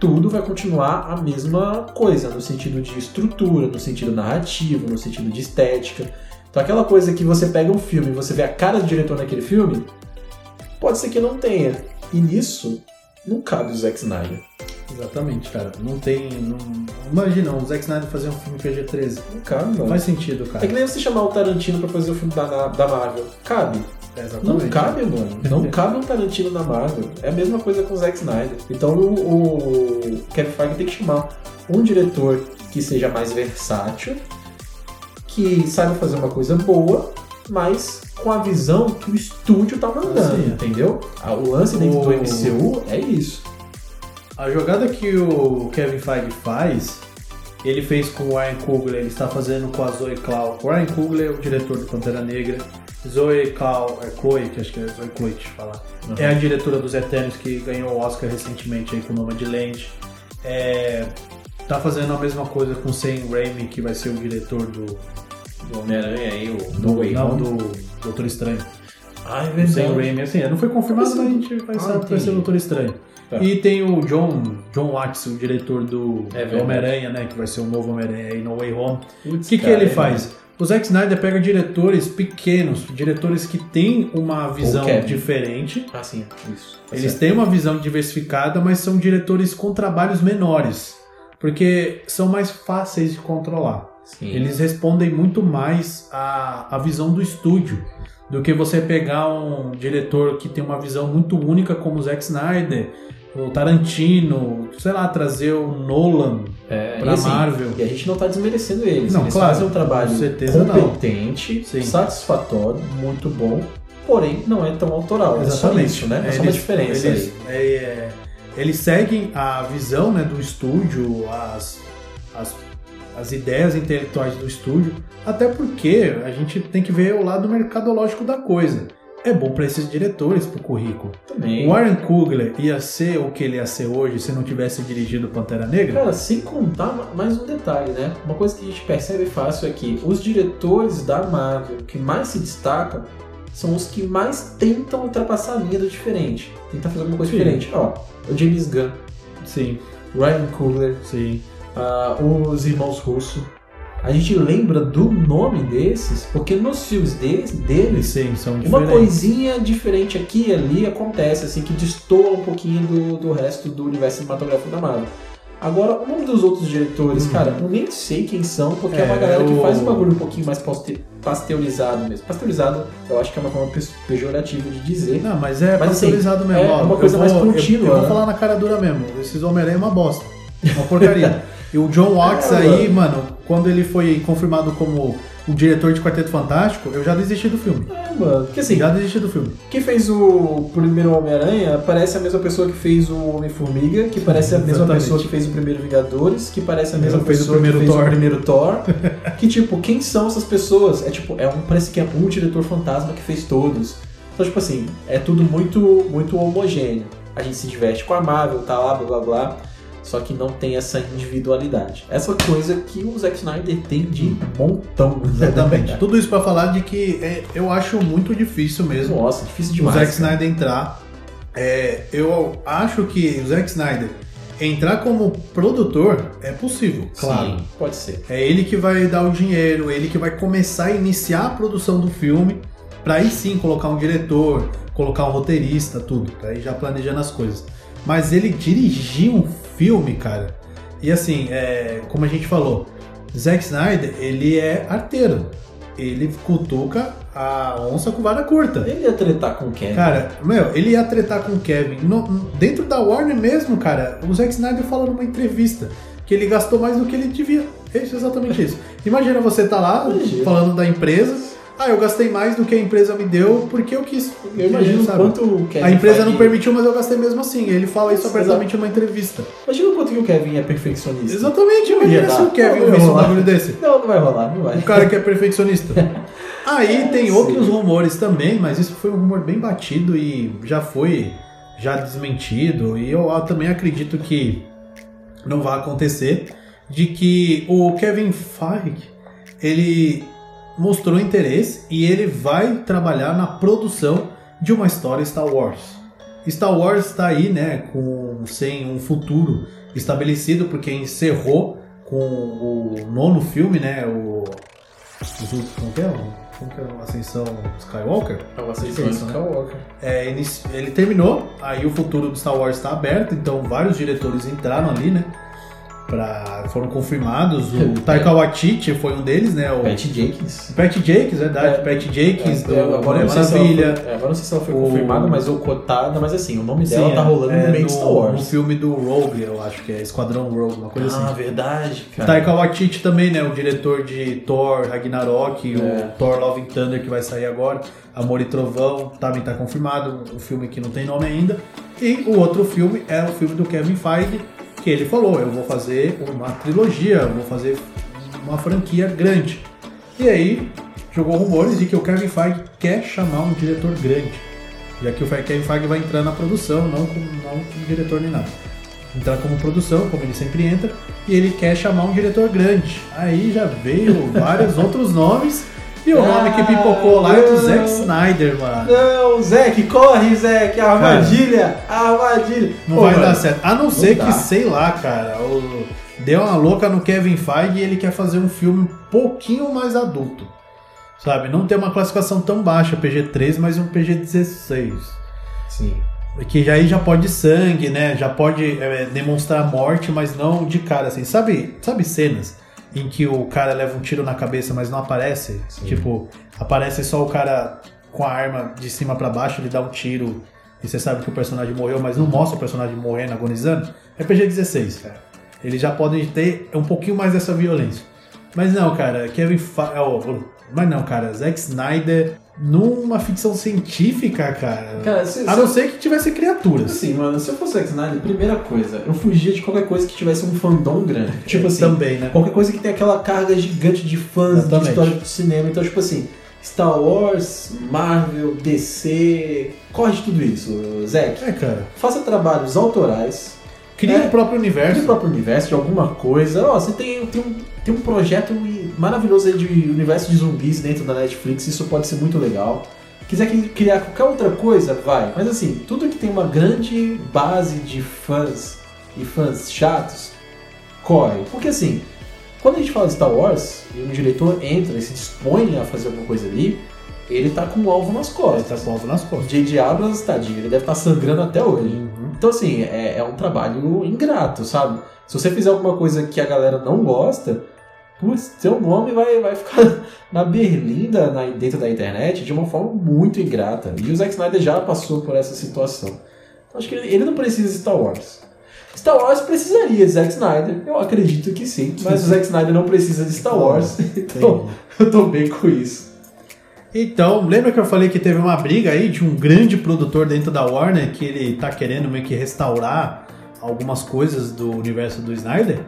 tudo vai continuar a mesma coisa, no sentido de estrutura, no sentido narrativo, no sentido de estética. Então aquela coisa que você pega um filme e você vê a cara do diretor naquele filme, pode ser que não tenha. E nisso, não cabe o Zack Snyder. Exatamente, cara. Não tem. Não... Imagina, o Zack Snyder fazer um filme PG-13. Não cabe, Não faz sentido, É cara. que nem você chamar o Tarantino pra fazer o filme da, da Marvel. Cabe. É, Não cabe, mano. Não cabe um Tarantino na Marvel. É a mesma coisa com o Zack Snyder. Então o, o Kevin Feige tem que chamar um diretor que seja mais versátil, que saiba fazer uma coisa boa, mas com a visão que o estúdio tá mandando, Sim. entendeu? O lance dentro do O- MCU é isso. A jogada que o Kevin Feige faz, ele fez com o Ryan Coogler, ele está fazendo com a Zoe Clau. O Ryan Coogler é o diretor do Pantera Negra. Zoe Clau, é Chloe, que acho que é Zoe Chloe, falar. Uhum. É a diretora dos Eternos que ganhou o Oscar recentemente aí com o Nomadland. É, tá fazendo a mesma coisa com o Sam Raimi, que vai ser o diretor do, Do Homem-Aranha aí, o do, Way não, Home. do Doutor Estranho. Ah, é O Sam Raimi, assim, não foi confirmado, mas a gente vai Ah, saber que vai ser o Doutor Estranho. Tá. E tem o John, John Watts, o diretor do, É do. Homem-Aranha, né? Que vai ser o novo Homem-Aranha aí no Way Home. O que, que ele é- faz? O Zack Snyder pega diretores pequenos, diretores que têm uma visão diferente. Ah, sim, isso. Tá Eles certo. têm uma visão diversificada, mas são diretores com trabalhos menores. Porque são mais fáceis de controlar. Sim. Eles respondem muito mais à, à visão do estúdio do que você pegar um diretor que tem uma visão muito única como o Zack Snyder, o Tarantino, sei lá, trazer o Nolan É, pra e assim, Marvel. E a gente não tá desmerecendo eles. Não, eles claro, fazem um trabalho não. competente, Sim. satisfatório, muito bom, porém não é tão autoral. É só isso, né? É só uma Eles- diferença eles, é, é, eles seguem a visão né, do estúdio, as, as, as ideias intelectuais do estúdio, até porque a gente tem que ver o lado mercadológico da coisa. É bom para esses diretores, pro currículo. Também. Warren Coogler ia ser o que ele ia ser hoje se não tivesse dirigido Pantera Negra? Cara, sem contar ma- mais um detalhe, né? Uma coisa que a gente percebe fácil é que os diretores da Marvel que mais se destacam são os que mais tentam ultrapassar a linha do diferente. Tentar fazer alguma coisa Sim. diferente. Ó, o James Gunn, Sim, Ryan Coogler, sim. ah, os irmãos Russo. A gente lembra do nome desses porque nos filmes deles, são uma coisinha diferente aqui e ali acontece, assim, que destoa um pouquinho do, do resto do universo cinematográfico da Marvel. Agora, um dos outros diretores, Uhum. cara, eu nem sei quem são, porque é, uma É, galera que o- faz um bagulho um pouquinho mais paste- pasteurizado mesmo. Pasteurizado, eu acho que é uma forma pe- pejorativa de dizer. Não, mas é Mas, assim, pasteurizado mesmo. é uma Eu coisa mais vou- eu- contínua, Eu, vou né? falar na cara dura mesmo. Esses Homem-Aranha é uma bosta. Uma porcaria. e o John Watts É, aí, mano, quando ele foi confirmado como o diretor de Quarteto Fantástico, eu já desisti do filme. É, mano. Porque assim, Já desisti do filme. quem fez o primeiro Homem-Aranha parece a mesma pessoa que fez o Homem-Formiga, que parece a mesma Exatamente. pessoa que fez o primeiro Vingadores, que parece a mesma fez o pessoa primeiro que fez Thor. o primeiro Thor. que tipo, quem são essas pessoas? É tipo, é um, parece que é um diretor fantasma que fez todos. Então, tipo assim, é tudo muito, muito homogêneo. A gente se diverte com a Marvel, tá lá, blá blá blá. Só que não tem essa individualidade. Essa coisa que o Zack Snyder tem de montão. Exatamente. Tudo isso pra falar de que é, eu acho muito difícil mesmo Nossa, difícil o demais. Zack cara. Snyder entrar. É, eu acho que o Zack Snyder entrar como produtor é possível, claro. Sim, pode ser. É ele que vai dar o dinheiro, ele que vai começar a iniciar a produção do filme, pra aí sim colocar um diretor, colocar um roteirista, tudo, pra aí já planejando as coisas. Mas ele dirigir um filme, cara, e assim, é, como a gente falou, Zack Snyder, ele é arteiro. Ele cutuca a onça com vara curta. Ele ia tretar com o Ken. Cara, meu, ele ia tretar com o Kevin. No- dentro da Warner mesmo, cara, o Zack Snyder falou numa entrevista que ele gastou mais do que ele devia. É isso, exatamente isso. Imagina você tá lá Imagina. falando da empresa, Ah, eu gastei mais do que a empresa me deu porque eu quis. Eu imagino sabe? quanto o Kevin A empresa não Feige- permitiu, mas eu gastei mesmo assim. Ele fala isso abertamente em uma entrevista. Imagina o quanto que o Kevin é perfeccionista. Exatamente, Não imagina se o Kevin Não ouvisse um bagulho desse. Não, não vai rolar, não vai. Um cara que é perfeccionista. Aí tem sim. outros rumores também, mas isso foi um rumor bem batido e já foi já desmentido. E eu também acredito que não vai acontecer de que o Kevin Feige ele mostrou interesse e ele vai trabalhar na produção de uma história Star Wars. Star Wars está aí, né, com sem um futuro estabelecido porque encerrou com o nono filme, né, o como que é? Como que é a Ascensão Skywalker? É uma Isso, né? Skywalker. É, ele, ele terminou, aí o futuro do Star Wars está aberto, então vários diretores entraram ali, né? Pra, foram confirmados. O Taika Waititi foi um deles, né? O Pat Jenkins. Pat Jenkins, verdade. É, Pat Jenkins, do É, agora sei se Maravilha. foi- é, agora não sei se ela foi O- confirmada, mas ou cotada, mas assim, o nome dela Sim, tá é, rolando é, no meio de no- Star Wars. No filme do Rogue, eu acho que é Esquadrão Rogue, uma coisa ah, assim. verdade, cara. Taika Waititi também, né? O diretor de Thor, Ragnarok, É. o Thor Love and Thunder que vai sair agora, Amor e Trovão, também tá confirmado, o filme que não tem nome ainda. E o outro filme é o filme do Kevin Feige, que ele falou, eu vou fazer uma trilogia, eu vou fazer uma franquia grande. E aí, jogou rumores de que o Kevin Feige quer chamar um diretor grande. Já que o Kevin Feige vai entrar na produção, não como, não como diretor nem nada entrar como produção, como ele sempre entra, e ele quer chamar um diretor grande. Aí já veio vários outros nomes, e o nome que pipocou lá é do Zack Snyder, mano. Não, Zeke, corre, a armadilha, a armadilha. Não Pô, vai mano, dar certo. A não ser dá. que, sei lá, cara, o- deu uma louca no Kevin Feige e ele quer fazer um filme um pouquinho mais adulto. Sabe? Não ter uma classificação tão baixa, PG-13, mas um PG-16. Sim. Que já aí já pode sangue, né? Já pode é, demonstrar morte, mas não de cara, assim. Sabe, sabe cenas em que o cara leva um tiro na cabeça, mas não aparece? Sim. Tipo, aparece só o cara com a arma de cima pra baixo, ele dá um tiro e você sabe que o personagem morreu, mas não mostra o personagem morrendo, agonizando. É PG-16, cara. Eles já podem ter um pouquinho mais dessa violência. Mas não, cara, Kevin oh, mas não, cara, Zack Snyder numa ficção científica, cara. Cara, se- a se- não ser que tivesse criaturas. Assim, mano, se eu fosse Zack Snyder, primeira coisa, eu fugia de qualquer coisa que tivesse um fandom grande. Tipo assim, Também, né? qualquer coisa que tem aquela carga gigante de fãs Exatamente. de história de cinema. Então, tipo assim, Star Wars, Marvel, DC, corre de tudo isso, Zack. É, cara. Faça trabalhos autorais, Cria É. o próprio Cria universo. o próprio universo de alguma coisa. Ó, você tem, tem, um, tem um projeto maravilhoso de universo de zumbis dentro da Netflix, isso pode ser muito legal. Quiser criar qualquer outra coisa, vai. Mas assim, tudo que tem uma grande base de fãs e fãs chatos, corre. Porque assim, quando a gente fala de Star Wars e um diretor entra e se dispõe a fazer alguma coisa ali, ele tá com um alvo nas Ele costas. tá com o alvo nas O costas. J.J. Abrams, tadinho, ele deve estar sangrando até hoje. Uhum. Então, assim, é, é um trabalho ingrato, sabe? Se você fizer alguma coisa que a galera não gosta, putz, seu nome vai, vai ficar na berlinda na, dentro da internet de uma forma muito ingrata. E o Zack Snyder já passou por essa situação. Então, acho que ele, ele não precisa de Star Wars. Star Wars precisaria de Zack Snyder, eu acredito que sim, mas o Zack Snyder não precisa de Star Wars, então eu tô bem com isso. Então, lembra que eu falei que teve uma briga aí de um grande produtor dentro da Warner que ele tá querendo meio que restaurar algumas coisas do universo do Snyder?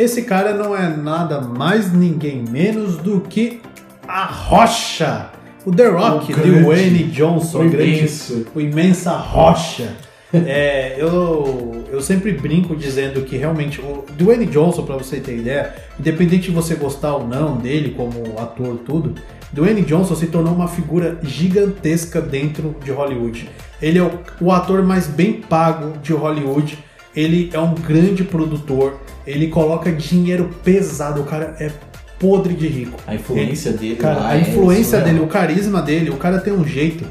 Esse cara não é nada mais ninguém menos do que a Rocha. O The Rock, O grande, Dwayne Johnson, o grande imenso. o imensa rocha. É, eu, eu sempre brinco dizendo que realmente o Dwayne Johnson, pra você ter ideia, independente de você gostar ou não dele como ator, tudo, Dwayne Johnson se tornou uma figura gigantesca dentro de Hollywood. Ele é o, o ator mais bem pago de Hollywood. Ele é um grande produtor. Ele coloca dinheiro pesado. O cara é podre de rico. A influência dele Cara, a é influência surreal. dele, o carisma dele, o cara tem um jeito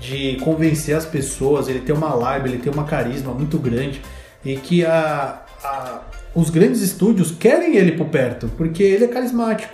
de convencer as pessoas, ele tem uma live, ele tem uma carisma muito grande e que a, a- os grandes estúdios querem ele por perto, porque ele é carismático,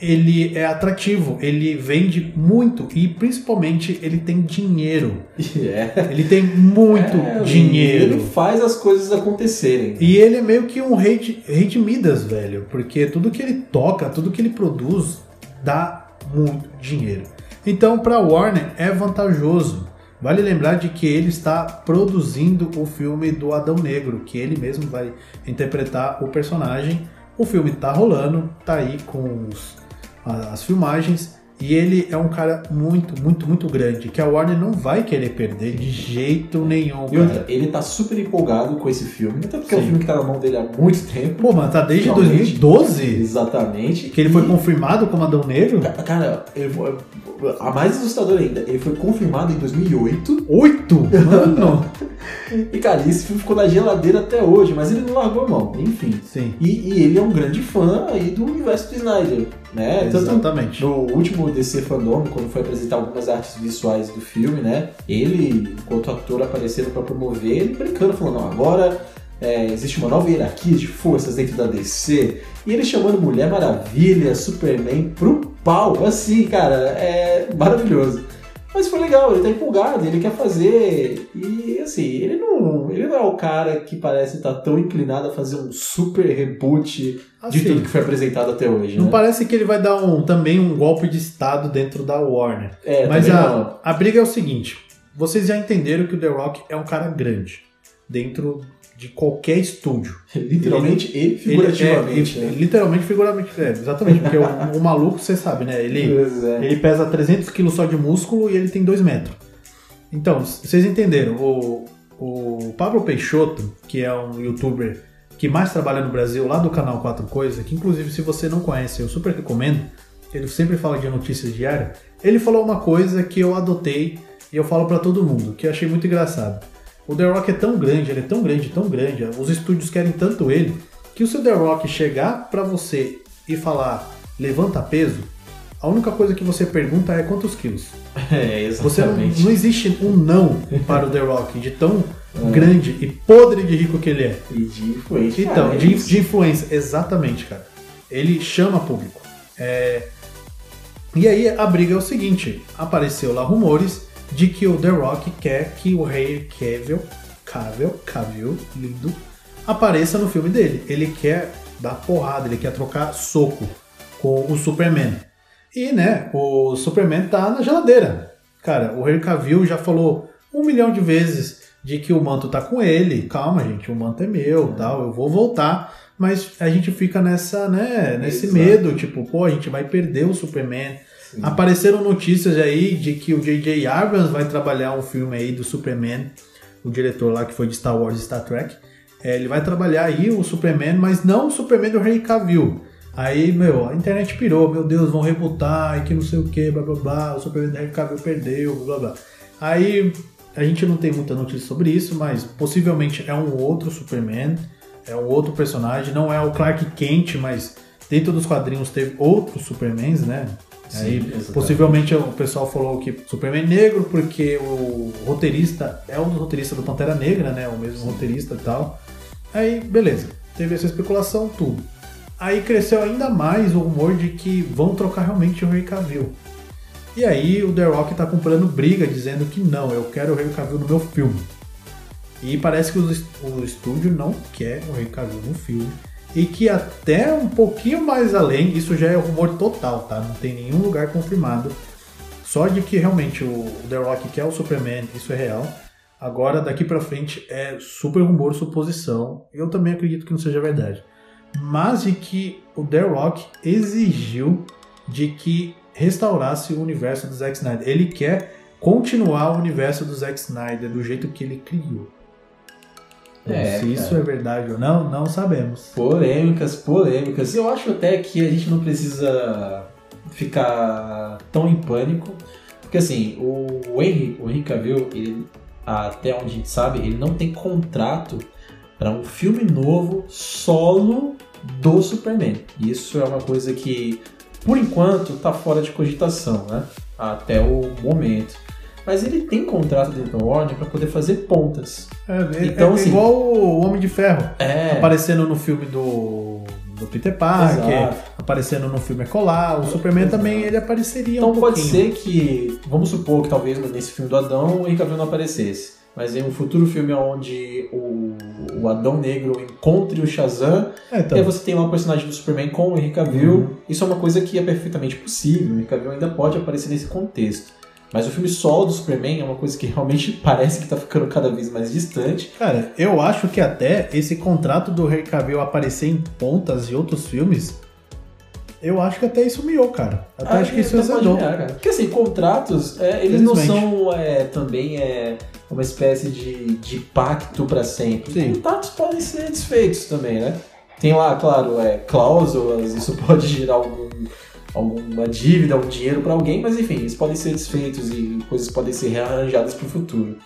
ele é atrativo, ele vende muito e principalmente ele tem dinheiro. É. Ele tem muito É, dinheiro. Ele faz as coisas acontecerem. E ele é meio que um rei de, rei de Midas, velho. Porque tudo que ele toca, tudo que ele produz, dá muito dinheiro. Então, para Warner é vantajoso. Vale lembrar de que ele está produzindo o filme do Adão Negro, que ele mesmo vai interpretar o personagem. O filme tá rolando, tá aí com os, as filmagens. E ele é um cara muito, muito, muito grande, que a Warner não vai querer perder de jeito nenhum. E outra, ele tá super empolgado com esse filme, até porque Sim. é um filme que tá na mão dele há muito tempo. Pô, mas tá desde Realmente. 2012. Exatamente. Que ele foi confirmado como Adão Negro. Cara, ele, a mais assustador ainda, ele foi confirmado em 2008. Oito? Mano! e cara, esse filme ficou na geladeira até hoje, mas ele não largou a mão, enfim. Sim. E, e ele é um grande fã aí do universo do Snyder, né? Exatamente. No último DC Fandom, quando foi apresentar algumas artes visuais do filme, né? Ele, enquanto ator, aparecendo para promover, ele brincando, falando, não, agora é, existe uma nova hierarquia de forças dentro da DC. E ele chamando Mulher Maravilha, Superman pro pau. Assim, cara, é maravilhoso. Mas foi legal, ele tá empolgado, ele quer fazer. E assim, ele não, ele não é o cara que parece estar tá tão inclinado a fazer um super reboot assim, de tudo que foi apresentado até hoje. Não né? parece que ele vai dar um, também um golpe de estado dentro da Warner. É, Mas a, a briga é o seguinte: vocês já entenderam que o The Rock é um cara grande dentro de qualquer estúdio. Literalmente ele, e figurativamente. Ele é, né? Literalmente figurativamente, é, exatamente. Porque o, o, maluco, você sabe, né? Ele, é. ele pesa 300 quilos só de músculo e ele tem 2 metros. Então, vocês entenderam. O, o Pablo Peixoto, que é um youtuber que mais trabalha no Brasil, lá do canal Quatro Coisas, que inclusive se você não conhece, eu super recomendo. Ele sempre fala de notícias diárias. Ele falou uma coisa que eu adotei e eu falo para todo mundo, que eu achei muito engraçado. O The Rock é tão grande, ele é tão grande, tão grande, os estúdios querem tanto ele, que se o The Rock chegar para você e falar levanta peso, a única coisa que você pergunta é quantos quilos. É, exatamente. Você não, não existe um não para o The Rock, de tão é. grande e podre de rico que ele é. E de influência. Então, é de, de, influência, exatamente, cara. Ele chama público. É... E aí a briga é o seguinte: apareceu lá rumores de que o The Rock quer que o Rei Cavill, Cavill, Cavill, lindo, apareça no filme dele. Ele quer dar porrada, ele quer trocar soco com o Superman. E, né, o Superman tá na geladeira. Cara, o Rei Cavill já falou um milhão de vezes de que o manto tá com ele. Calma, gente, o manto é meu, tal, eu vou voltar. Mas a gente fica nessa, né, nesse Exato. medo, tipo, pô, a gente vai perder o Superman Sim. Apareceram notícias aí de que o J.J. Abrams vai trabalhar um filme aí do Superman, o diretor lá que foi de Star Wars e Star Trek. É, ele vai trabalhar aí o Superman, mas não o Superman do Henry Cavill. Aí, meu, a internet pirou, meu Deus, vão rebutar e que não sei o que, blá blá blá, o Superman do Henry Cavill perdeu, blá blá. Aí, a gente não tem muita notícia sobre isso, mas possivelmente é um outro Superman, é um outro personagem, não é o Clark Kent, mas dentro dos quadrinhos teve outros Supermans, né? Sim, Aí, possivelmente o pessoal falou que Superman negro, porque o roteirista é dos roteiristas do Pantera Negra, né? O mesmo Sim. roteirista e tal. Aí, beleza. Teve essa especulação, tudo. Aí cresceu ainda mais o rumor de que vão trocar realmente o Rei Cavill. E aí o The Rock tá comprando briga, dizendo que não, eu quero o Rei Cavill no meu filme. E parece que o, estúdio não quer o Rei Cavill no filme e que até um pouquinho mais além, isso já é rumor total, tá? Não tem nenhum lugar confirmado. Só de que realmente o The Rock quer o Superman, isso é real. Agora, daqui para frente, é super rumor, suposição. Eu também acredito que não seja verdade. Mas de que o The Rock exigiu de que restaurasse o universo do Zack Snyder. Ele quer continuar o universo do Zack Snyder do jeito que ele criou. É, Se isso é verdade ou não, não sabemos. Polêmicas, polêmicas. Eu acho até que a gente não precisa ficar tão em pânico, porque assim, o Henry, o Henry Cavill, ele, até onde a gente sabe, ele não tem contrato para um filme novo solo do Superman. Isso é uma coisa que, por enquanto, está fora de cogitação, né? Até o momento mas ele tem contrato dentro da Warner para poder fazer pontas. É, então, é, assim, igual o Homem de Ferro, é... aparecendo no filme do, do Peter Parker, Exato. aparecendo no filme Ecolar, o Superman Exato. também ele apareceria então um pode ser que, vamos supor que talvez nesse filme do Adão o Henry Cavill não aparecesse. mas em um futuro filme onde o, o Adão Negro encontre o Shazam, É, então. e aí você tem lá o personagem do Superman com o Henry Cavill. Uhum. Isso é uma coisa que é perfeitamente possível. O Henry Cavill ainda pode aparecer nesse contexto. Mas o filme solo do Superman é uma coisa que realmente parece que tá ficando cada vez mais distante. Cara, eu acho que até esse contrato do Henry Cavill aparecer em pontas de outros filmes, eu acho que até isso miou, cara. Até Ah, acho que isso até pode azedou. cara. Porque assim, contratos, é, eles não são é, também é, uma espécie de, de pacto para sempre. Sim. Contratos podem ser desfeitos também, né? Tem lá, claro, é, cláusulas, isso pode gerar algum, alguma dívida, algum dinheiro para alguém, mas enfim, eles podem ser desfeitos e coisas podem ser rearranjadas para o futuro.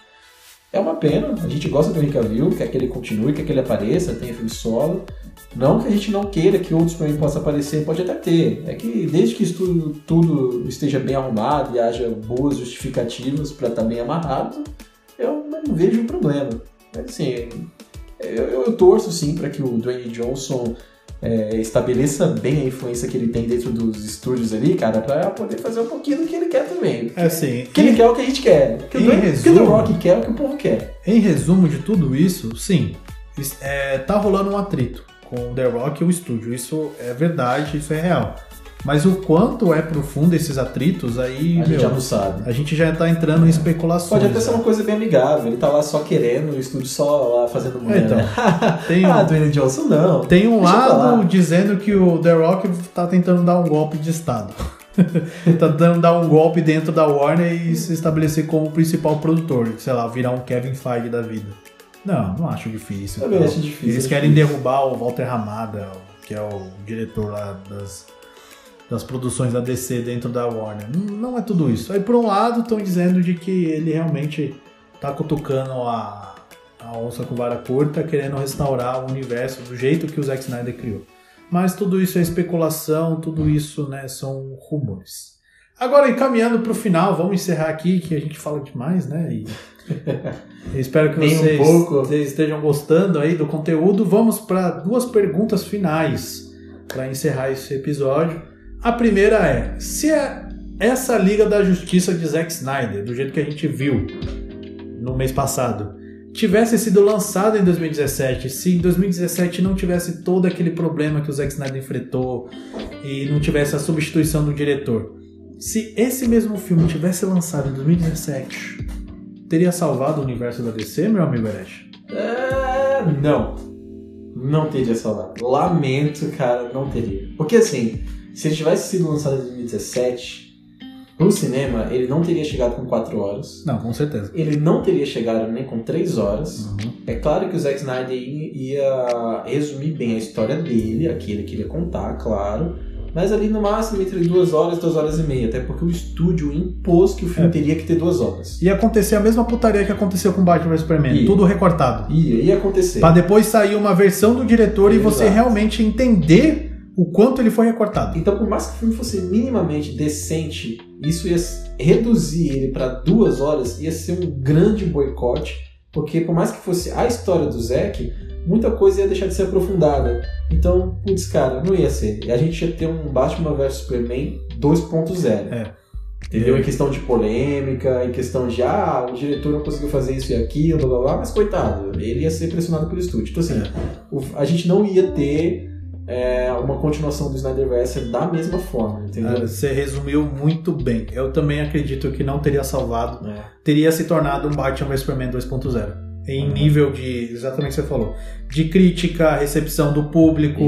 É uma pena, a gente gosta do Henry Cavill, quer que ele continue, quer que ele apareça, tenha filme solo. Não que a gente não queira que outros Superman possam aparecer, pode até ter. É que desde que tudo, tudo esteja bem arrumado e haja boas justificativas para estar bem amarrado, eu não vejo um problema. Mas assim, eu, eu torço sim para que o Dwayne Johnson é, estabeleça bem a influência que ele tem dentro dos estúdios ali, cara, para poder fazer um pouquinho do que ele quer também. É assim, O que ele quer é o que a gente quer. O que o em o que o The resumo- Rock quer é o que o povo quer. Em resumo de tudo isso, sim, é, tá rolando um atrito com o The Rock e o estúdio. Isso é verdade, isso é real. Mas o quanto é profundo esses atritos, aí, A gente meu, já não sabe. a gente já tá entrando em especulações. Pode até ser né? uma coisa bem amigável. Ele tá lá só querendo, o estúdio só lá fazendo mulher. então. né? Tem ah, um, Dwayne Johnson não. tem um Deixa lado dizendo que o The Rock tá tentando dar um golpe de Estado. tá tentando dar um golpe dentro da Warner e se estabelecer como principal produtor. Sei lá, virar um Kevin Feige da vida. Não, não acho difícil. Também Não. acho difícil. Eles acho querem difícil. derrubar o Walter Hamada, que é o diretor lá das, das produções da DC dentro da Warner. Não é tudo isso. Aí, por um lado, estão dizendo de que ele realmente tá cutucando a, a onça com vara curta, querendo restaurar o universo do jeito que o Zack Snyder criou. Mas tudo isso é especulação, tudo isso né, são rumores. Agora, encaminhando para o final, vamos encerrar aqui, que a gente fala demais, né? E espero que um vocês, pouco. vocês estejam gostando aí do conteúdo. Vamos para duas perguntas finais para encerrar esse episódio. A primeira é: se é essa Liga da Justiça de Zack Snyder, do jeito que a gente viu no mês passado, tivesse sido lançada em 2017, se em 2017 não tivesse todo aquele problema que o Zack Snyder enfrentou e não tivesse a substituição do diretor, se esse mesmo filme tivesse lançado em 2017, teria salvado o universo da DC, meu amigo Eresh? É, não. Não teria salvado. Lamento, cara, não teria. Porque assim, se ele tivesse sido lançado em 2017, pro cinema, ele não teria chegado com 4 horas. Não, com certeza. Ele não teria chegado nem com 3 horas. Uhum. É claro que o Zack Snyder ia ia resumir bem a história dele, a que ele queria contar, claro. Mas ali no máximo entre duas horas e duas horas e meia, até porque o estúdio impôs que o filme É. teria que ter duas horas. Ia acontecer a mesma putaria que aconteceu com Batman vs Superman, Ia. tudo recortado. Ia, ia acontecer. Pra depois sair uma versão do diretor e você realmente entender o quanto ele foi recortado. Então, por mais que o filme fosse minimamente decente, isso ia reduzir ele para duas horas, ia ser um grande boicote, porque por mais que fosse a história do Zack, muita coisa ia deixar de ser aprofundada. Então, putz, cara, não ia ser. E a gente ia ter um Batman vs Superman 2.0. É. Entendeu? Em questão de polêmica, em questão de, ah, o diretor não conseguiu fazer isso e aquilo, blá blá blá, mas coitado, ele ia ser pressionado pelo estúdio. Então, assim, É. o- a gente não ia ter é, uma continuação do Snyderverse da mesma forma, entendeu? Ah, Você resumiu muito bem. Eu também acredito que não teria salvado. É. Teria se tornado um Batman vs Superman 2.0. Em nível de, exatamente o que você falou, de crítica, recepção do público,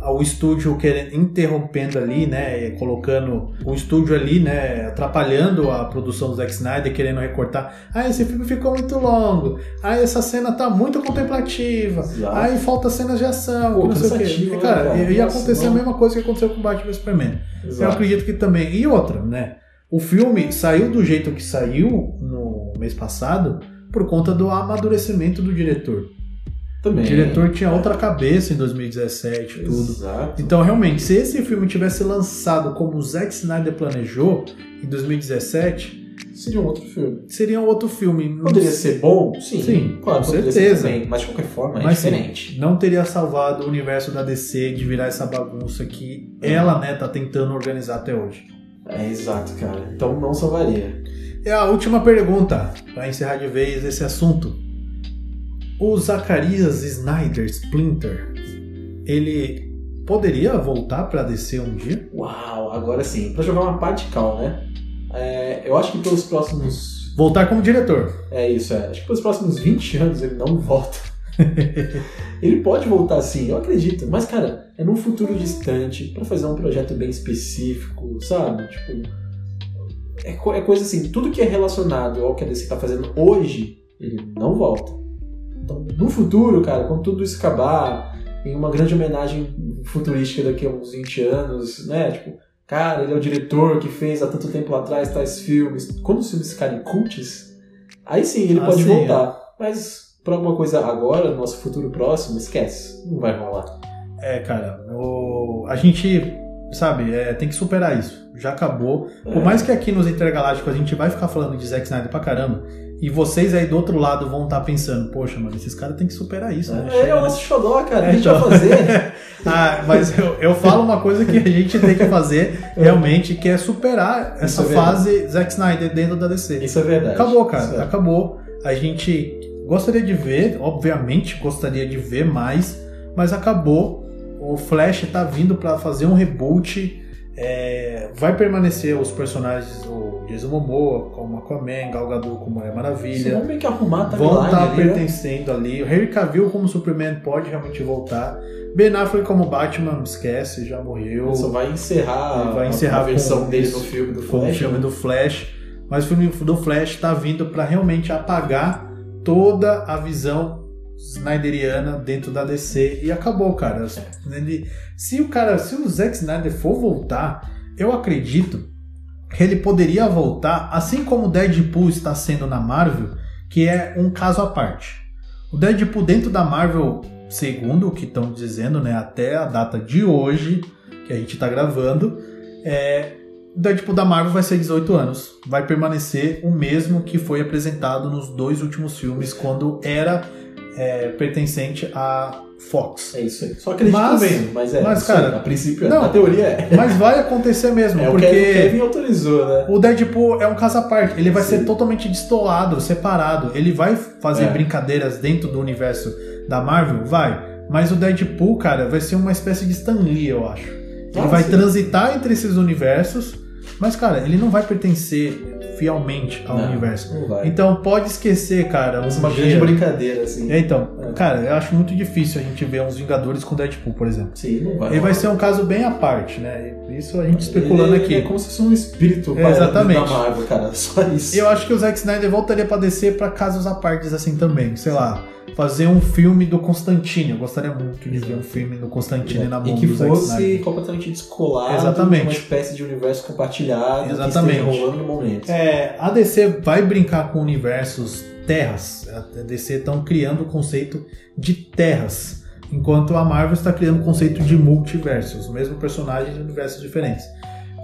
o estúdio querendo, interrompendo ali, né, colocando o estúdio ali, né, atrapalhando a produção do Zack Snyder, querendo recortar. Ah, esse filme ficou muito longo. Ah, essa cena tá muito contemplativa. Exato. Aí falta cenas de ação, Pô, não sei o quê. né, Cara, cara? ia acontecer não. a mesma coisa que aconteceu com Batman vs Superman. Eu Exato. acredito que também. E outra, né? O filme saiu do jeito que saiu no mês passado por conta do amadurecimento do diretor. Também. O diretor tinha outra cabeça em 2017 e tudo. Exato. Então, realmente, se esse filme tivesse lançado como o Zack Snyder planejou em 2017, Seria um outro filme. seria um outro filme. Poderia ser bom? Sim. Sim, claro, com certeza. ser. Mas de qualquer forma, é Mas sim, diferente. não teria salvado o universo da DC de virar essa bagunça que ela, né, tá tentando organizar até hoje. É exato, cara. Então não salvaria. E a última pergunta, para encerrar de vez esse assunto. O Zacarias Snyder Splinter, ele poderia voltar para descer um dia? Uau, agora sim. Pra jogar uma parte cal, né? É, eu acho que pelos próximos. Voltar como diretor. É isso, é. Acho que pelos próximos 20 anos ele não volta. ele pode voltar sim, eu acredito. Mas, cara, é num futuro distante, para fazer um projeto bem específico, sabe? Tipo. É, é, coisa assim, tudo que é relacionado ao que a DC tá fazendo hoje, ele não volta. Então, no futuro, cara, quando tudo isso acabar, em uma grande homenagem futurística daqui a uns 20 anos, né? Tipo, cara, ele é o diretor que fez há tanto tempo atrás tais filmes. Quando os filmes ficarem cults, aí sim ele ah, pode sim, voltar. É. Mas pra alguma coisa agora, no nosso futuro próximo, esquece. Não vai rolar. É, cara, o... a gente, sabe, é, tem que superar isso. Já acabou. É. Por mais que aqui nos Intergalácticos a gente vai ficar falando de Zack Snyder pra caramba, e vocês aí do outro lado vão estar tá pensando, poxa, mano, esses caras têm que superar isso, né? É, é o nosso xodó, cara, é, a gente então... vai fazer. ah, mas eu, eu falo uma coisa que a gente tem que fazer realmente, que é superar essa é fase Zack Snyder dentro da DC. Isso é verdade. Acabou, cara, é. acabou. A gente gostaria de ver, obviamente gostaria de ver mais, mas acabou. O Flash tá vindo para fazer um reboot. É, vai permanecer os personagens, Jason Momoa, como Aquaman, Gal Gadot como Mulher Maravilha. Vão meio que arrumar tá Vão estar tá pertencendo ali. O Henry Cavill como Superman pode realmente voltar. Ben Affleck como Batman, esquece, já morreu. Só vai encerrar, vai encerrar a versão dele no filme do Flash. Com o filme né? do Flash. Mas o filme do Flash está vindo para realmente apagar toda a visão Snyderiana dentro da DC e acabou, cara. Ele, se o cara, se o Zack Snyder for voltar, eu acredito ele poderia voltar, assim como o Deadpool está sendo na Marvel, que é um caso à parte. O Deadpool dentro da Marvel, segundo o que estão dizendo, né, até a data de hoje, que a gente está gravando, é, o Deadpool da Marvel vai ser 18 anos. Vai permanecer o mesmo que foi apresentado nos dois últimos filmes, quando era é, pertencente a Fox. É isso aí. Só acredito mas, mesmo, mas é. Mas, cara, a princípio, não, a teoria é. Mas vai acontecer mesmo, é porque. O Kevin autorizou, né? O Deadpool é um caso à parte. Ele vai Sim. ser totalmente destolado, separado. Ele vai fazer é. brincadeiras dentro do universo da Marvel? Vai. Mas o Deadpool, cara, vai ser uma espécie de Stan Lee, eu acho. Ele ah, vai sim. transitar entre esses universos, mas, cara, ele não vai pertencer fielmente ao não, universo. Não então pode esquecer, cara. Um uma grande brincadeira, assim. É, então, é. cara, eu acho muito difícil a gente ver uns Vingadores com Deadpool, por exemplo. Sim, não vai. Ele vai ser um caso bem à parte, né? Isso a gente especulando ele, aqui. é como se fosse um espírito é, exatamente. da Marvel, cara. Só isso. Eu acho que o Zack Snyder voltaria pra descer pra casos à parte assim também. Sei lá fazer um filme do Constantine. Eu gostaria muito de ver um filme do Constantine é. na mão E que fosse completamente descolado Exatamente. uma espécie de universo compartilhado Exatamente. que rolando no momento. É, a DC vai brincar com universos terras. A DC estão criando o conceito de terras, enquanto a Marvel está criando o conceito de multiversos, o mesmo personagem em universos diferentes.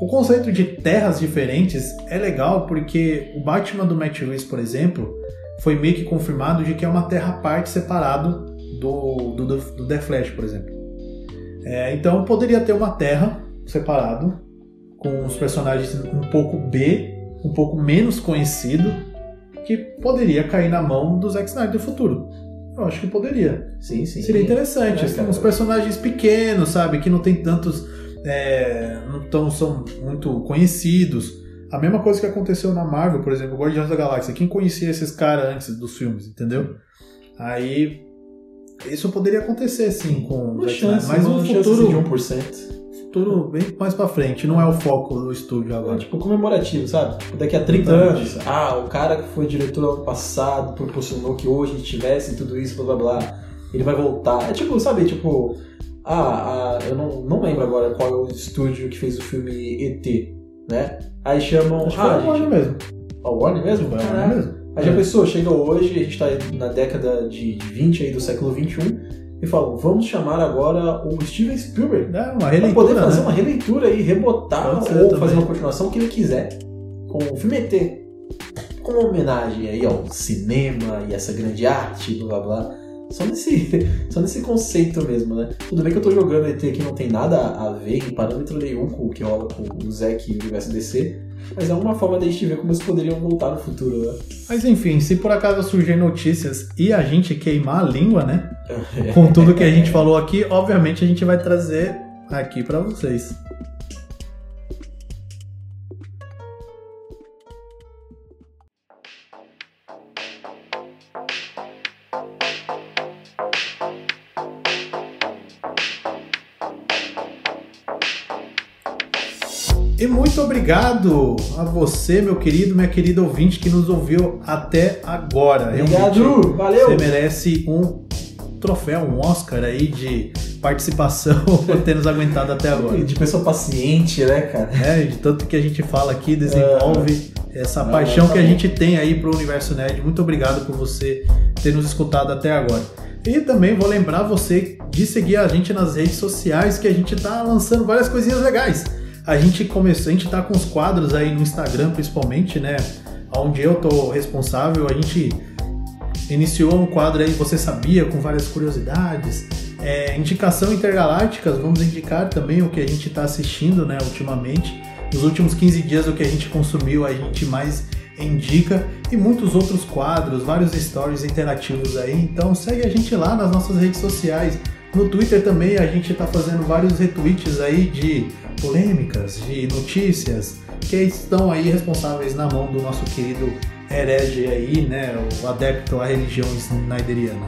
O conceito de terras diferentes é legal porque o Batman do Matt Reeves, por exemplo, foi meio que confirmado de que é uma terra parte separado do, do, do The Flash, por exemplo. É, então poderia ter uma terra separado com os personagens um pouco B, um pouco menos conhecido, que poderia cair na mão do Zack Snyder do futuro. Eu acho que poderia. Sim, sim. Seria interessante. É, uns personagens pequenos, sabe? Que não tem tantos. É, não tão, são muito conhecidos. A mesma coisa que aconteceu na Marvel, por exemplo, Guardiões da Galáxia. Quem conhecia esses caras antes dos filmes, entendeu? Aí. Isso poderia acontecer sim com uma chance, mas um futuro de 1%. Futuro bem mais pra frente, não é o foco do estúdio agora. É, tipo, comemorativo, sabe? Daqui a 30 anos, ah, o cara que foi diretor ano passado proporcionou que hoje tivesse tudo isso, blá blá blá. Ele vai voltar. É tipo, sabe, tipo. Ah, ah eu não, não lembro agora qual é o estúdio que fez o filme ET né? Aí chamam. Acho ah, que Warner mesmo. O Warner mesmo? Foi Warner mesmo. Aí já é. pensou, chega hoje, a gente está na década de 20 aí do século 21 e falam, vamos chamar agora o Steven Spielberg. É. Pra poder fazer né? uma releitura aí, rebotar ou também. fazer uma continuação que ele quiser. Com o filme ET. Com uma homenagem aí ao cinema e essa grande arte, blá blá blá. Só nesse, só nesse conceito mesmo, né? Tudo bem que eu tô jogando ET que não tem nada a ver em parâmetro nenhum com o que rola com o Zack e o universo DC, mas é uma forma da gente ver como eles poderiam voltar no futuro, né? Mas enfim, se por acaso surgem notícias e a gente queimar a língua, né? Com tudo que a gente falou aqui, obviamente a gente vai trazer aqui para vocês. Obrigado a você, meu querido, minha querida ouvinte que nos ouviu até agora. Obrigado, Realmente, valeu. Você merece um troféu, um Oscar aí de participação por ter nos aguentado até agora. De pessoa paciente, né, cara? É, de tanto que a gente fala aqui, desenvolve essa Não, paixão que a gente tem aí pro Universo Nerd. Muito obrigado por você ter nos escutado até agora. E também vou lembrar você de seguir a gente nas redes sociais, que a gente tá lançando várias coisinhas legais. A gente começou, a gente tá com os quadros aí no Instagram, principalmente, né? Onde eu tô responsável, a gente iniciou um quadro aí, você sabia, com várias curiosidades. É, indicação intergalácticas, vamos indicar também o que a gente está assistindo, né, ultimamente. Nos últimos 15 dias, o que a gente consumiu, a gente mais indica. E muitos outros quadros, vários stories interativos aí. Então segue a gente lá nas nossas redes sociais. No Twitter também a gente está fazendo vários retweets aí de polêmicas, de notícias que estão aí responsáveis na mão do nosso querido herege aí, né, o adepto à religião snyderiana.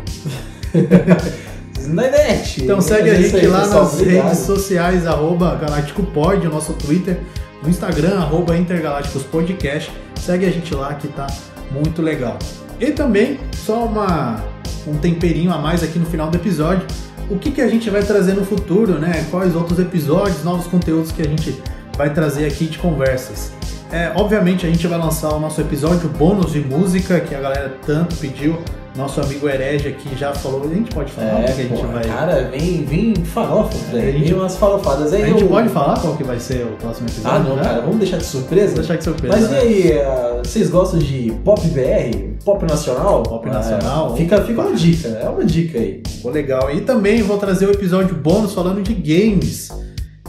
Na net. Então segue a É gente lá nas redes sociais, arroba GalácticoPod, o nosso Twitter, no Instagram, arroba Intergalácticos Podcast. Segue a gente lá que tá muito legal. E também, só uma, um temperinho a mais aqui no final do episódio, o que, que a gente vai trazer no futuro, né? Quais outros episódios, novos conteúdos que a gente vai trazer aqui de conversas. É, obviamente a gente vai lançar o nosso episódio bônus de música, que a galera tanto pediu. Nosso amigo Herege aqui já falou, a gente pode falar o que É, a gente pô, vai. cara, vem, vem farofa, A velho. gente- Vem umas farofadas aí. A gente eu- pode falar qual que vai ser o próximo episódio? Ah, não, né? cara, vamos deixar de surpresa? Vou deixar de surpresa. Mas e né? aí, ah, vocês gostam de pop BR? Pop nacional? Pop nacional? Ah, fica, fica uma dica, é uma dica aí. Ficou legal. E também vou trazer o episódio bônus falando de games.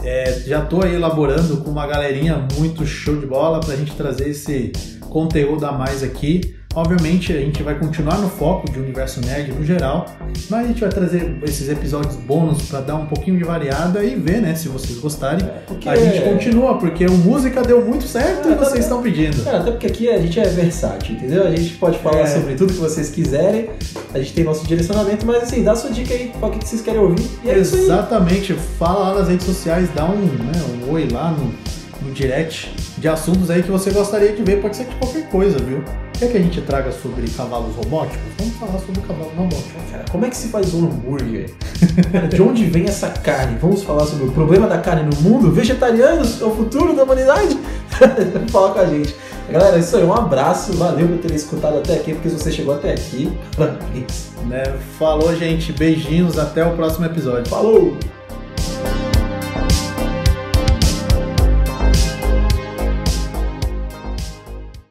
É, já tô aí elaborando com uma galerinha muito show de bola pra gente trazer esse conteúdo a mais aqui. Obviamente a gente vai continuar no foco de universo nerd no geral, mas a gente vai trazer esses episódios bônus pra dar um pouquinho de variada e ver, né, se vocês gostarem. Porque- A gente continua, porque o música deu muito certo É, e vocês estão pedindo. Cara, até porque aqui a gente é versátil, entendeu? A gente pode falar É. sobre tudo que vocês quiserem, a gente tem nosso direcionamento, mas assim, dá sua dica aí, qual que vocês querem ouvir. E é. Exatamente, fala lá nas redes sociais, dá um, né, um oi lá no, no direct de assuntos aí que você gostaria de ver, pode ser de qualquer coisa, viu? Quer que a gente traga sobre cavalos robóticos? Vamos falar sobre cavalos robóticos. Cara, como é que se faz um hambúrguer? De onde vem essa carne? Vamos falar sobre o problema da carne no mundo? Vegetarianos? É o futuro da humanidade? Falar com a gente. Galera, é isso aí. Um abraço. Valeu por terem escutado até aqui, porque se você chegou até aqui, parabéns. Né? Falou, gente, beijinhos, até o próximo episódio. Falou!